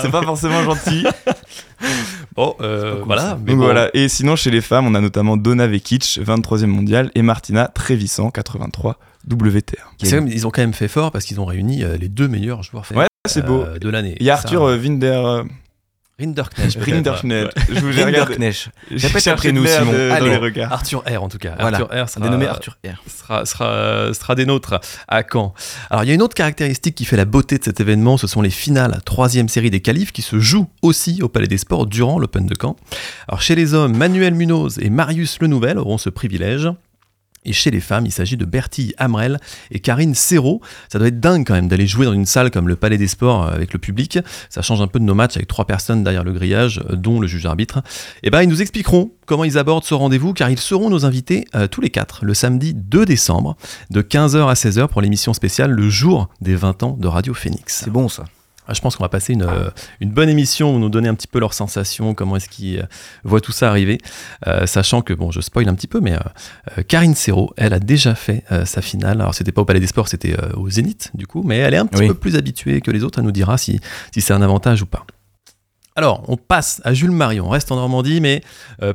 C'est pas forcément gentil. Bon, euh, voilà. Mais Donc bon, voilà. Et sinon chez les femmes, on a notamment Donna Vekic, 23e mondial, et Martina Trevisan, 83 WTA. ils ont quand même fait fort parce qu'ils ont réuni euh, les deux meilleurs joueurs Ouais, c'est beau. euh, de l'année. Il y a Ça, Arthur euh, Winder, Rinderknecht. Rinderknecht. Je vous regardé. Rinderknecht. Répète après nous, Simon. de- Allez. regards. Arthur R en tout cas. Voilà. Arthur R sera, On est nommé Arthur R. sera, sera, sera des nôtres à Caen. Alors il y a une autre caractéristique qui fait la beauté de cet événement, ce sont les finales, troisième série des qualifs qui se jouent aussi au Palais des Sports durant l'Open de Caen. Alors chez les hommes, Manuel Munoz et Marius Lenouvel auront ce privilège. Et chez les femmes, il s'agit de Bertille Hamrel et Karine Serrault. Ça doit être dingue quand même d'aller jouer dans une salle comme le Palais des Sports euh, avec le public. Ça change un peu de nos matchs avec trois personnes derrière le grillage, euh, dont le juge arbitre. Et ben, ils nous expliqueront comment ils abordent ce rendez-vous, car ils seront nos invités euh, tous les quatre le samedi 2 décembre, de 15h à 16h pour l'émission spéciale Le jour des 20 ans de Radio Phoenix. C'est bon ça. Ah, Je pense qu'on va passer une, euh, une bonne émission où nous donner un petit peu leurs sensations, comment est-ce qu'ils euh, voient tout ça arriver, Euh, sachant que, bon, je spoil un petit peu, mais euh, Karine Serrault, elle a déjà fait euh, sa finale. Alors, c'était pas au Palais des Sports, c'était au Zénith, du coup, mais elle est un petit Oui. peu plus habituée que les autres. Elle nous dira si, si c'est un avantage ou pas. Alors, on passe à Jules Marie. On reste en Normandie, mais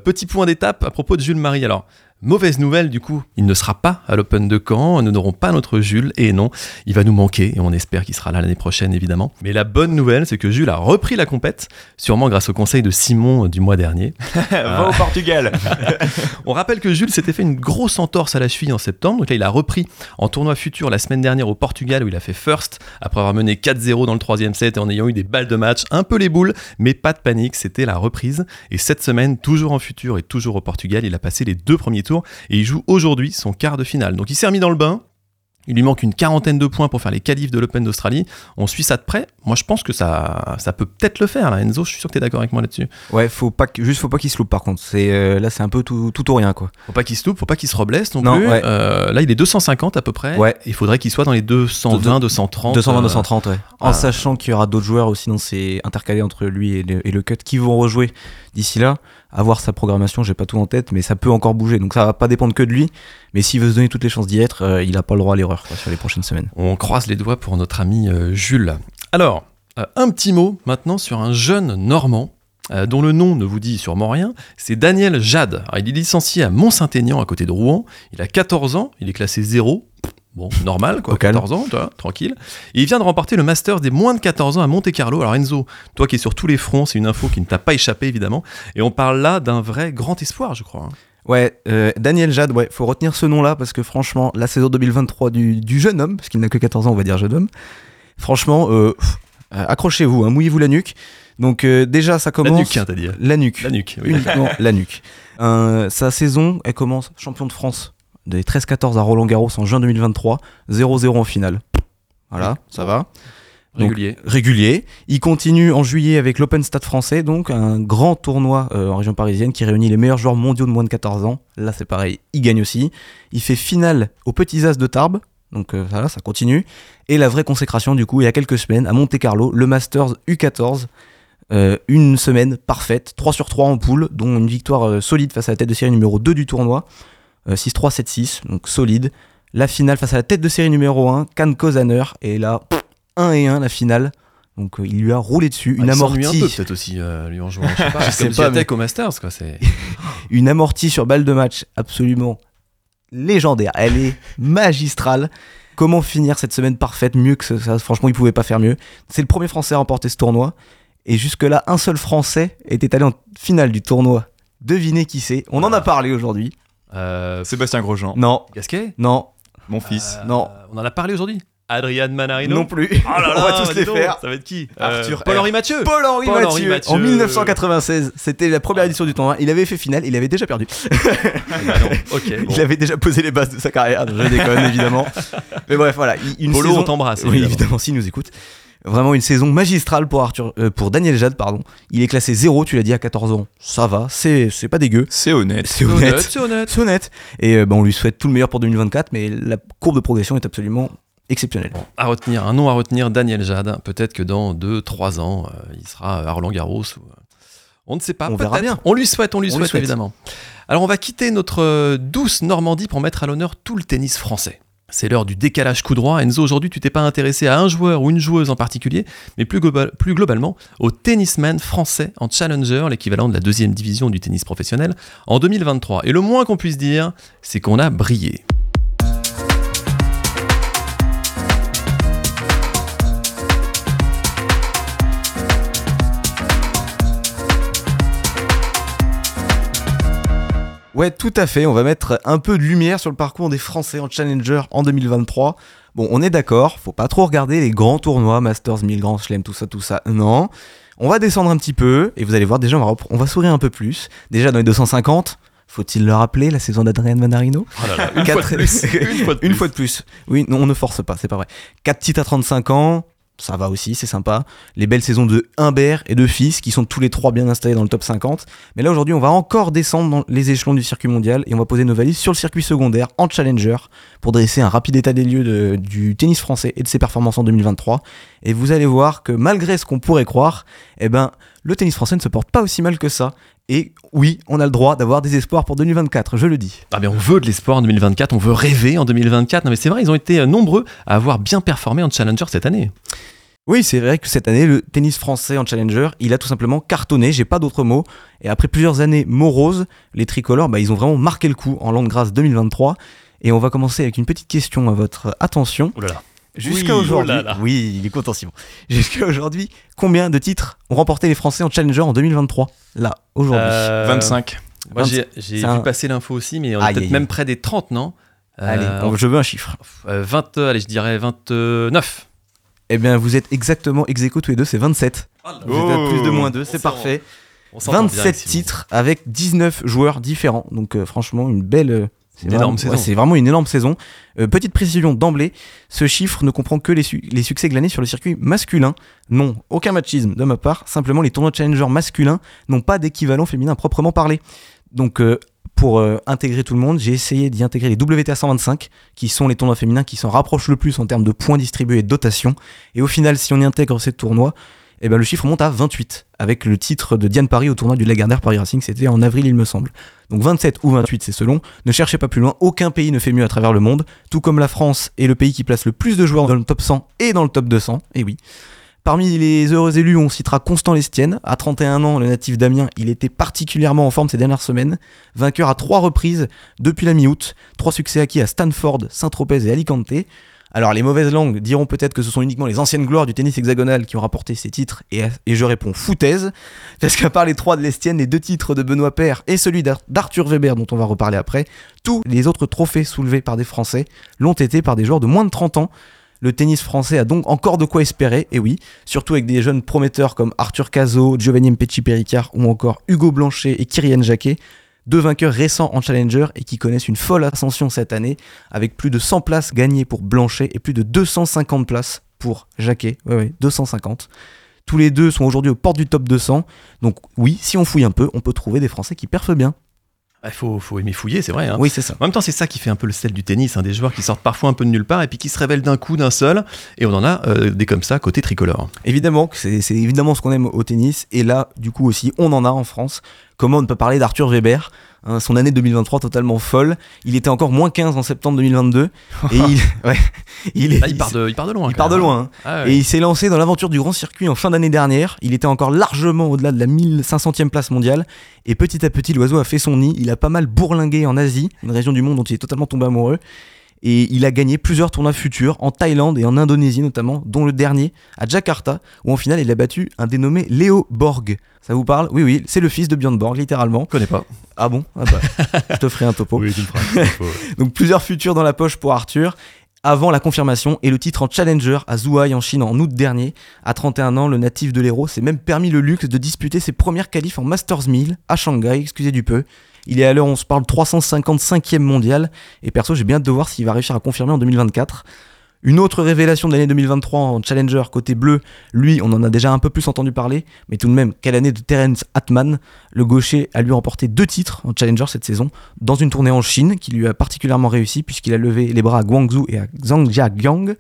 petit point d'étape à propos de Jules Marie. Alors, mauvaise nouvelle, du coup, il ne sera pas à l'Open de Caen. Nous n'aurons pas notre Jules. Et non, il va nous manquer. Et on espère qu'il sera là l'année prochaine, évidemment. Mais la bonne nouvelle, c'est que Jules a repris la compète, sûrement grâce au conseil de Simon du mois dernier. Va au Portugal. On rappelle que Jules s'était fait une grosse entorse à la cheville en septembre. Donc là, il a repris en tournoi futur la semaine dernière au Portugal où il a fait first après avoir mené 4-0 dans le troisième set et en ayant eu des balles de match, un peu les boules, mais pas de panique. C'était la reprise. Et cette semaine, toujours en futur et toujours au Portugal, il a passé les deux premiers tours et il joue aujourd'hui son quart de finale. Donc il s'est remis dans le bain. Il lui manque une quarantaine de points pour faire les qualifs de l'Open d'Australie. On suit ça de près. Moi, je pense que ça, ça peut peut-être le faire. Là. Enzo, je suis sûr que tu es d'accord avec moi là-dessus. Ouais, faut pas que- juste faut pas qu'il se loupe par contre. C'est euh, là c'est un peu tout, tout ou rien quoi. Faut pas qu'il se loupe, faut pas qu'il se reblesse non, Non, plus. ouais. Euh, là, il est 250 à peu près. Ouais. Il faudrait qu'il soit dans les 220, 230. 220 euh, 230 ouais. En ah. sachant qu'il y aura d'autres joueurs aussi dans ces intercalés entre lui et le, et le cut qui vont rejouer d'ici là. Avoir sa programmation, j'ai pas tout en tête, mais ça peut encore bouger. Donc ça va pas dépendre que de lui. Mais s'il veut se donner toutes les chances d'y être, euh, il a pas le droit à l'erreur sur les prochaines semaines. On croise les doigts pour notre ami euh, Jules. Alors, euh, un petit mot maintenant sur un jeune Normand. dont le nom ne vous dit sûrement rien, c'est Daniel Jade. Il est licencié à Mont-Saint-Aignan à côté de Rouen. Il a 14 ans, il est classé 0. Bon, normal, quoi. Au calme. 14 ans, tu vois, tranquille. Et il vient de remporter le Masters des moins de 14 ans à Monte-Carlo. Alors Enzo, toi qui es sur tous les fronts, c'est une info qui ne t'a pas échappé évidemment. Et on parle là d'un vrai grand espoir, je crois. hein. Ouais, euh, Daniel Jade, ouais, faut retenir ce nom-là parce que franchement, la saison 2023 du, du jeune homme, parce qu'il n'a que 14 ans, on va dire jeune homme, franchement, euh, euh, accrochez-vous, hein, mouillez-vous la nuque. Donc euh, déjà, ça La commence... nuque, hein, t'as dit. La nuque. La nuque, oui. Uniquement la nuque. Sa saison, elle commence champion de France des 13-14 à Roland Garros en juin 2023, 0-0 en finale. Voilà, ça va. Donc, Régulier. régulier. Il continue en juillet avec l'Open Stade français, donc un grand tournoi euh, en région parisienne qui réunit les meilleurs joueurs mondiaux de moins de 14 ans. Là, c'est pareil, il gagne aussi. Il fait finale au Petits As de Tarbes, donc euh, voilà, ça continue. Et la vraie consécration, du coup, il y a quelques semaines, à Monte-Carlo, le Masters U14. Euh, une semaine parfaite, 3 sur 3 en poule, dont une victoire solide face à la tête de série numéro 2 du tournoi. Euh, 6-3, 7-6, donc solide. La finale face à la tête de série numéro 1, Kan Kozaner. Et là, 1 et 1 la finale. Donc euh, il lui a roulé dessus. Une Ah, amortie. un peu peut-être aussi, euh, lui en jouant. Je sais pas, Je c'est sais comme pas, Ziatek au Masters, quoi. C'est... une amortie sur balle de match absolument légendaire. Elle est magistrale. Comment finir cette semaine parfaite? Mieux que ça Franchement, il pouvait pas faire mieux. C'est le premier Français à remporter ce tournoi. Et jusque-là, un seul Français était allé en finale du tournoi. Devinez qui c'est. On en a parlé aujourd'hui. Euh, Sébastien Grosjean, Non, Gasquet? Non, mon fils. Euh, non. On en a parlé aujourd'hui Adrien Manarino? Non plus. Oh là là, On va tous les faire. Ça va être qui? Arthur Euh, Paul-Henri. Mathieu Paul-Henri Paul-Henri Mathieu, Mathieu. en 1996, c'était la première édition du tournoi. Il avait fait finale, il avait déjà perdu. Bah non, ok. bon. Il avait déjà posé les bases de sa carrière. Je déconne évidemment. Mais bref, voilà, une Polo, saison. on t'embrasse. Oui, évidemment. évidemment, s'il nous écoute. Vraiment une saison magistrale pour, Arthur, euh, pour Daniel Jade. Pardon. Il est classé 0, tu l'as dit, à 14 ans. Ça va, c'est c'est pas dégueu. C'est honnête. C'est honnête, c'est honnête. C'est honnête. Et euh, bah, on lui souhaite tout le meilleur pour 2024, mais la courbe de progression est absolument exceptionnelle. À retenir, un nom à retenir, Daniel Jade. Peut-être que dans 2-3 ans, euh, il sera à Roland Garros. ou, On ne sait pas. On verra bien. On lui souhaite, on lui On lui souhaite, souhaite. évidemment. Alors on va quitter notre douce Normandie pour mettre à l'honneur tout le tennis français. C'est l'heure du décalage coup droit. Enzo, aujourd'hui, tu t'es pas intéressé à un joueur ou une joueuse en particulier, mais plus, plus globalement au tennisman français en challenger, l'équivalent de la deuxième division du tennis professionnel, en 2023. Et le moins qu'on puisse dire, c'est qu'on a brillé. Ouais, tout à fait. On va mettre un peu de lumière sur le parcours des Français en Challenger en 2023. Bon, on est d'accord, faut pas trop regarder les grands tournois, Masters, 1000 Grand Chelem, tout ça, tout ça. Non. On va descendre un petit peu et vous allez voir, déjà, on va, on va sourire un peu plus. Déjà, dans les 250, faut-il le rappeler, la saison d'Adrien Manarino une Quatre- fois de plus. Une fois de Une plus. fois de plus. Oui, non, on ne force pas, c'est pas vrai. 4 titres à 35 ans, ça va aussi, c'est sympa. Les belles saisons de Humbert et de Fils, qui sont tous les trois bien installés dans le top 50. Mais là, aujourd'hui, on va encore descendre dans les échelons du circuit mondial et on va poser nos valises sur le circuit secondaire en challenger pour dresser un rapide état des lieux du tennis français et de ses performances en 2023. Et vous allez voir que malgré ce qu'on pourrait croire, eh ben, le tennis français ne se porte pas aussi mal que ça. Et oui, on a le droit d'avoir des espoirs pour 2024, je le dis. Ah mais on veut de l'espoir en 2024, on veut rêver en 2024. Non mais c'est vrai, ils ont été euh, nombreux à avoir bien performé en challenger cette année. Oui, c'est vrai que cette année, le tennis français en challenger, il a tout simplement cartonné, j'ai pas d'autres mots. Et après plusieurs années moroses, les tricolores, bah, ils ont vraiment marqué le coup en l'an de grâce 2023. Et on va commencer avec une petite question à votre attention. Oh là là. Jusqu'à Oui, aujourd'hui, oh oui, il est content Simon. Jusqu'à aujourd'hui, combien de titres ont remporté les Français en challenger en 2023 Là, aujourd'hui? Euh, 25. Moi j'ai vu un- passer l'info aussi, mais on est Aïe, peut-être aïe, même près des 30, non? Allez, Euh, je veux un chiffre. euh, 20, euh, allez, je dirais 29. Eh bien, vous êtes exactement ex tous les deux, c'est 27. Vous êtes à plus de moins 2, c'est parfait. On s'entend bien 27 avec Simon. titres avec 19 joueurs différents. Donc euh, franchement, une belle... vraiment- ouais, c'est vraiment une énorme saison. Euh, petite précision d'emblée, ce chiffre ne comprend que les, su- les succès glanés sur le circuit masculin. Non, aucun machisme de ma part. Simplement, les tournois challenger masculins n'ont pas d'équivalent féminin proprement parlé. Donc, euh, pour euh, intégrer tout le monde, j'ai essayé d'y intégrer les WTA 125, qui sont les tournois féminins qui s'en rapprochent le plus en termes de points distribués et de dotation. Et au final, si on y intègre ces tournois, eh ben, le chiffre monte à 28, avec le titre de Diane Paris au tournoi du Lagardère Paris Racing, c'était en avril il me semble. Donc 27 ou 28 c'est selon, ne cherchez pas plus loin, aucun pays ne fait mieux à travers le monde, tout comme la France est le pays qui place le plus de joueurs dans le top 100 et dans le top 200, et oui. Parmi les heureux élus, on citera Constant Lestienne. À 31 ans, le natif d'Amiens, il était particulièrement en forme ces dernières semaines. Vainqueur à trois reprises depuis la mi-août. Trois succès acquis à Stanford, Saint-Tropez et Alicante. Alors, les mauvaises langues diront peut-être que ce sont uniquement les anciennes gloires du tennis hexagonal qui ont rapporté ces titres, et, je réponds foutaise, parce qu'à part les trois de l'Estienne, les deux titres de Benoît Paire et celui d'Ar- d'Arthur Weber, dont on va reparler après, tous les autres trophées soulevés par des Français l'ont été par des joueurs de moins de 30 ans. Le tennis français a donc encore de quoi espérer, et oui, surtout avec des jeunes prometteurs comme Arthur Cazot, Giovanni Mpecci Péricard ou encore Hugo Blanchet et Kyrian Jacquet, deux vainqueurs récents en Challenger et qui connaissent une folle ascension cette année, avec plus de 100 places gagnées pour Blanchet et plus de 250 places pour Jacquet. Ouais, ouais, 250. Tous les deux sont aujourd'hui aux portes du top 200. Donc oui, si on fouille un peu, on peut trouver des Français qui perfent bien. Il faut, faut aimer fouiller, c'est vrai. hein. Oui, c'est ça. En même temps, c'est ça qui fait un peu le sel du tennis, hein, des joueurs qui sortent parfois un peu de nulle part et puis qui se révèlent d'un coup, d'un seul. Et on en a euh, des comme ça côté tricolore. Évidemment, c'est évidemment ce qu'on aime au tennis. Et là, du coup aussi, on en a en France. Comment ne pas parler d'Arthur Weber hein, Son année 2023 totalement folle. Il était encore moins 15 en septembre 2022. et il, ouais, il, est, Là, il part de, il part de loin. il part de loin. hein. hein. Ah ouais. Et il s'est lancé dans l'aventure du grand circuit en fin d'année dernière. Il était encore largement au-delà de la 1500e place mondiale. Et petit à petit, l'oiseau a fait son nid. Il a pas mal bourlingué en Asie, une région du monde dont il est totalement tombé amoureux. Et il a gagné plusieurs tournois futurs en Thaïlande et en Indonésie notamment, dont le dernier à Jakarta, où en finale il a battu un dénommé Léo Borg. Ça vous parle? Oui, oui, c'est le fils de Björn Borg, littéralement. Je connais pas. Ah bon? Ah bah, Je te ferai un topo. Oui, tu me feras. Donc plusieurs futurs dans la poche pour Arthur. Avant la confirmation et le titre en challenger à Zhuhai en Chine en août dernier. À 31 ans, le natif de l'Hérault s'est même permis le luxe de disputer ses premières qualifs en Masters 1000 à Shanghai, excusez du peu. Il est à l'heure, on se parle 355e mondial. Et perso, j'ai bien hâte de voir s'il va réussir à confirmer en 2024. Une autre révélation de l'année 2023 en Challenger côté bleu, lui, on en a déjà un peu plus entendu parler, mais tout de même, quelle année de Terence Atman. Le gaucher a lui remporté deux titres en Challenger cette saison, dans une tournée en Chine qui lui a particulièrement réussi puisqu'il a levé les bras à Guangzhou et à Zhangjiagang.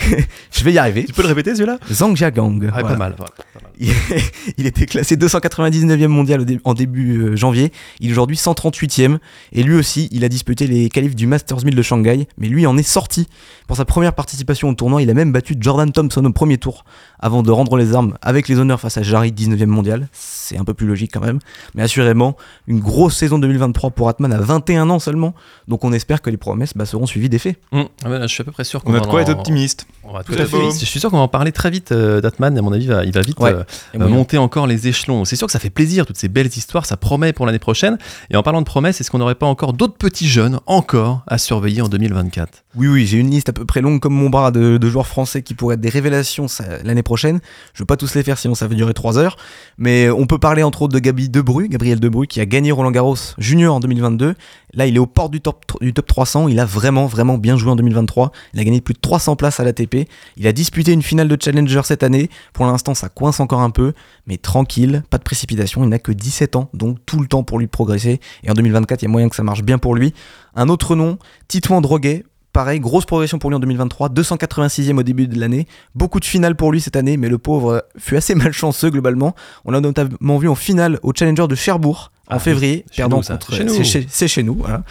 Je vais y arriver. Tu peux le répéter celui-là? Zhangjiagang. Ouais, voilà. pas mal. ouais, pas mal. Il, était classé 299e mondial en début euh, janvier. Il est aujourd'hui 138e. Et lui aussi, il a disputé les qualifs du Masters 1000 de Shanghai. Mais lui en est sorti. Pour sa première participation au tournoi, il a même battu Jordan Thompson au premier tour avant de rendre les armes avec les honneurs face à Jarry, 19e mondial. C'est un peu plus logique quand même. Mais assurément, une grosse saison 2023 pour Atman à 21 ans seulement. Donc on espère que les promesses bah, seront suivies d'effets. Hum, ah là, je suis à peu près sûr qu'on On a va de quoi en- être optimiste. On va Tout tout à fait. Je suis sûr qu'on va en parler très vite euh, d'Atman. À mon avis, il va, il va vite Ouais. euh, euh, monter encore les échelons. C'est sûr que ça fait plaisir, toutes ces belles histoires. Ça promet pour l'année prochaine. Et en parlant de promesses, est-ce qu'on n'aurait pas encore d'autres petits jeunes encore à surveiller en 2024 Oui, oui, j'ai une liste à peu près longue comme mon bras de, joueurs français qui pourraient être des révélations l'année prochaine. Je veux pas tous les faire sinon ça va durer 3 heures. Mais on peut parler entre autres de Gabi Debru, Gabriel Debru qui a gagné Roland Garros junior en 2022. Là, il est aux portes du top, du top 300. Il a vraiment, vraiment bien joué en 2023. Il a gagné plus de 300 places à l'ATP. Il a disputé une finale de Challenger cette année. Pour l'instant, ça coince encore un peu. Mais tranquille, pas de précipitation. Il n'a que 17 ans, donc tout le temps pour lui progresser. Et en 2024, il y a moyen que ça marche bien pour lui. Un autre nom, Titouan Droguet. Pareil, grosse progression pour lui en 2023, 286e au début de l'année. Beaucoup de finales pour lui cette année, mais le pauvre euh, fut assez malchanceux globalement. On l'a notamment vu en finale au Challenger de Cherbourg en Ah, février, perdant nous, contre. Chez nous. c'est chez, chez nous, voilà.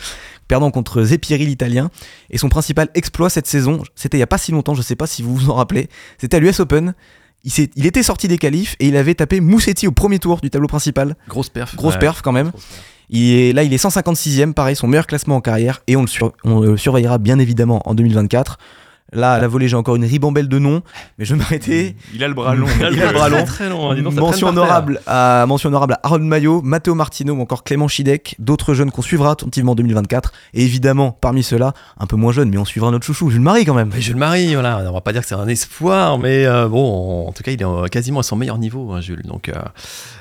Perdant contre Zepiri l'italien. Et son principal exploit cette saison, c'était il y a pas si longtemps, je sais pas si vous vous en rappelez, c'était à l'US Open. Il, était sorti des qualifs et il avait tapé Moussetti au premier tour du tableau principal. Grosse perf. Grosse Ouais. perf quand même. Grosse perf. Il est, là, il est 156e, pareil, son meilleur classement en carrière, et on le, on le surveillera bien évidemment en 2024. Là, à la volée, j'ai encore une ribambelle de noms, mais je vais m'arrêter. Il a le bras long. Il a le bras long. Très long. hein, donc, mention, honorable à, mention honorable à Aaron Mayo, Matteo Martino ou encore Clément Chidec, d'autres jeunes qu'on suivra attentivement en 2024. Et évidemment, parmi ceux-là, un peu moins jeunes, mais on suivra notre chouchou, Jules Marie quand même. Mais Jules Marie, voilà, on va pas dire que c'est un espoir, mais euh, bon, en tout cas, il est euh, quasiment à son meilleur niveau, hein, Jules. Donc, euh,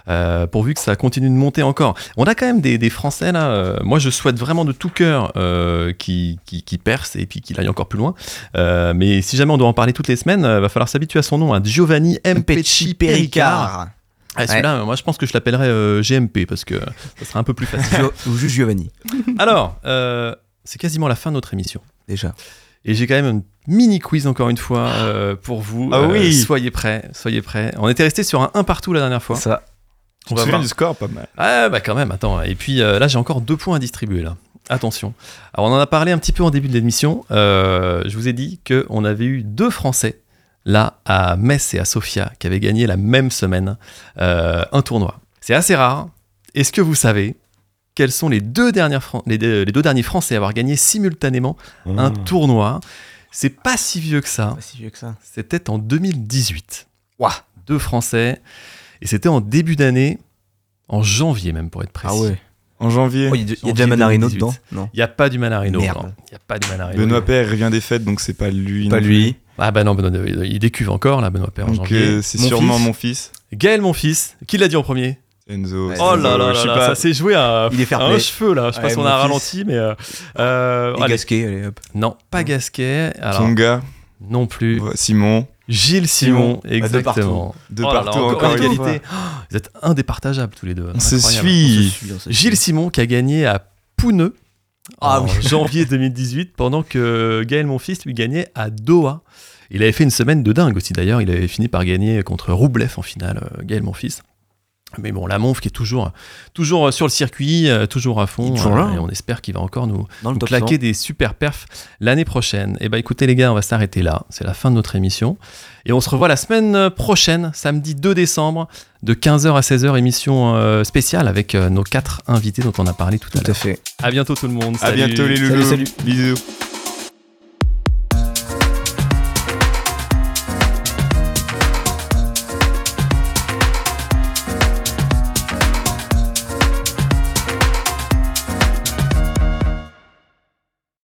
euh, pourvu que ça continue de monter encore. On a quand même des, des Français là. euh, moi, je souhaite vraiment de tout cœur euh, qui, qui, qui perce et puis qu'il aille encore plus loin. Euh, mais si jamais on doit en parler toutes les semaines, euh, va falloir s'habituer à son nom, hein, Giovanni Mpecci Pericard. Ah, celui-là, moi, je pense que je l'appellerais euh, GMP parce que ça sera un peu plus facile. Ou juste Giovanni, Alors, euh, c'est quasiment la fin de notre émission. déjà. Et j'ai quand même une mini quiz encore une fois euh, pour vous. Ah Euh, oui. Soyez prêts, soyez prêts. On était resté sur un 1 partout la dernière fois. Ça, Tu On te va voir. du score Pas mal. Ah bah quand même, attends. Et puis euh, là j'ai encore deux points à distribuer là. Attention. Alors on en a parlé un petit peu en début de l'émission. Euh, je vous ai dit qu'on avait eu deux Français là à Metz et à Sofia qui avaient gagné la même semaine euh, un tournoi. C'est assez rare. Est-ce que vous savez quels sont les deux, dernières Fran- les deux, les deux derniers Français à avoir gagné simultanément un tournoi? C'est pas si vieux que ça. pas si vieux que ça. C'était en 2018. Ouah. Deux Français. Et c'était en début d'année, en janvier même pour être précis. Ah ouais. En janvier, Oh, il y a- il y a déjà Manarino 2018. dedans Non. Il n'y a pas du Manarino. Merde. Il n'y a pas du Manarino. Benoît Père revient des fêtes, donc c'est pas lui. Pas non lui. Ah bah non, Benoît, il décuve encore là, Benoît Père en. Donc janvier. euh, c'est Mon sûrement fils. mon fils, Gaël, mon fils, qui l'a dit en premier? Enzo. Oh là là je sais là, pas. ça s'est joué à, Il est à un cheveu là. Je sais pas Ouais, si on a fils. ralenti, mais. euh, euh, Et allez. Gasquet, allez hop. Non, pas Gasquet. Alors, Tonga, non plus. Simon, Gilles Simon, Simon. Bah, de exactement. de Oh là là, partout encore encore une une égalité. Oh, vous êtes indépartageables tous les deux. On se suit. Gilles Simon qui a gagné à Pouneux Ah en oui. janvier 2018 pendant que Gaël Monfils lui gagnait à Doha. Il avait fait une semaine de dingue aussi d'ailleurs, il avait fini par gagner contre Roublev en finale, euh, Gaël Monfils. Mais bon, la Monf qui est toujours, toujours euh, sur le circuit, euh, toujours à fond. Toujours euh, là. et on espère qu'il va encore nous, nous claquer 100. des super perfs l'année prochaine. Et bah écoutez les gars, on va s'arrêter là. C'est la fin de notre émission. Et on se revoit la semaine prochaine, samedi 2 décembre, de 15h à 16h, émission euh, spéciale avec euh, nos quatre invités dont on a parlé tout à Tout à l'heure. fait. À bientôt tout le monde. À Salut. bientôt les Salut, loulous. salut. Bisous.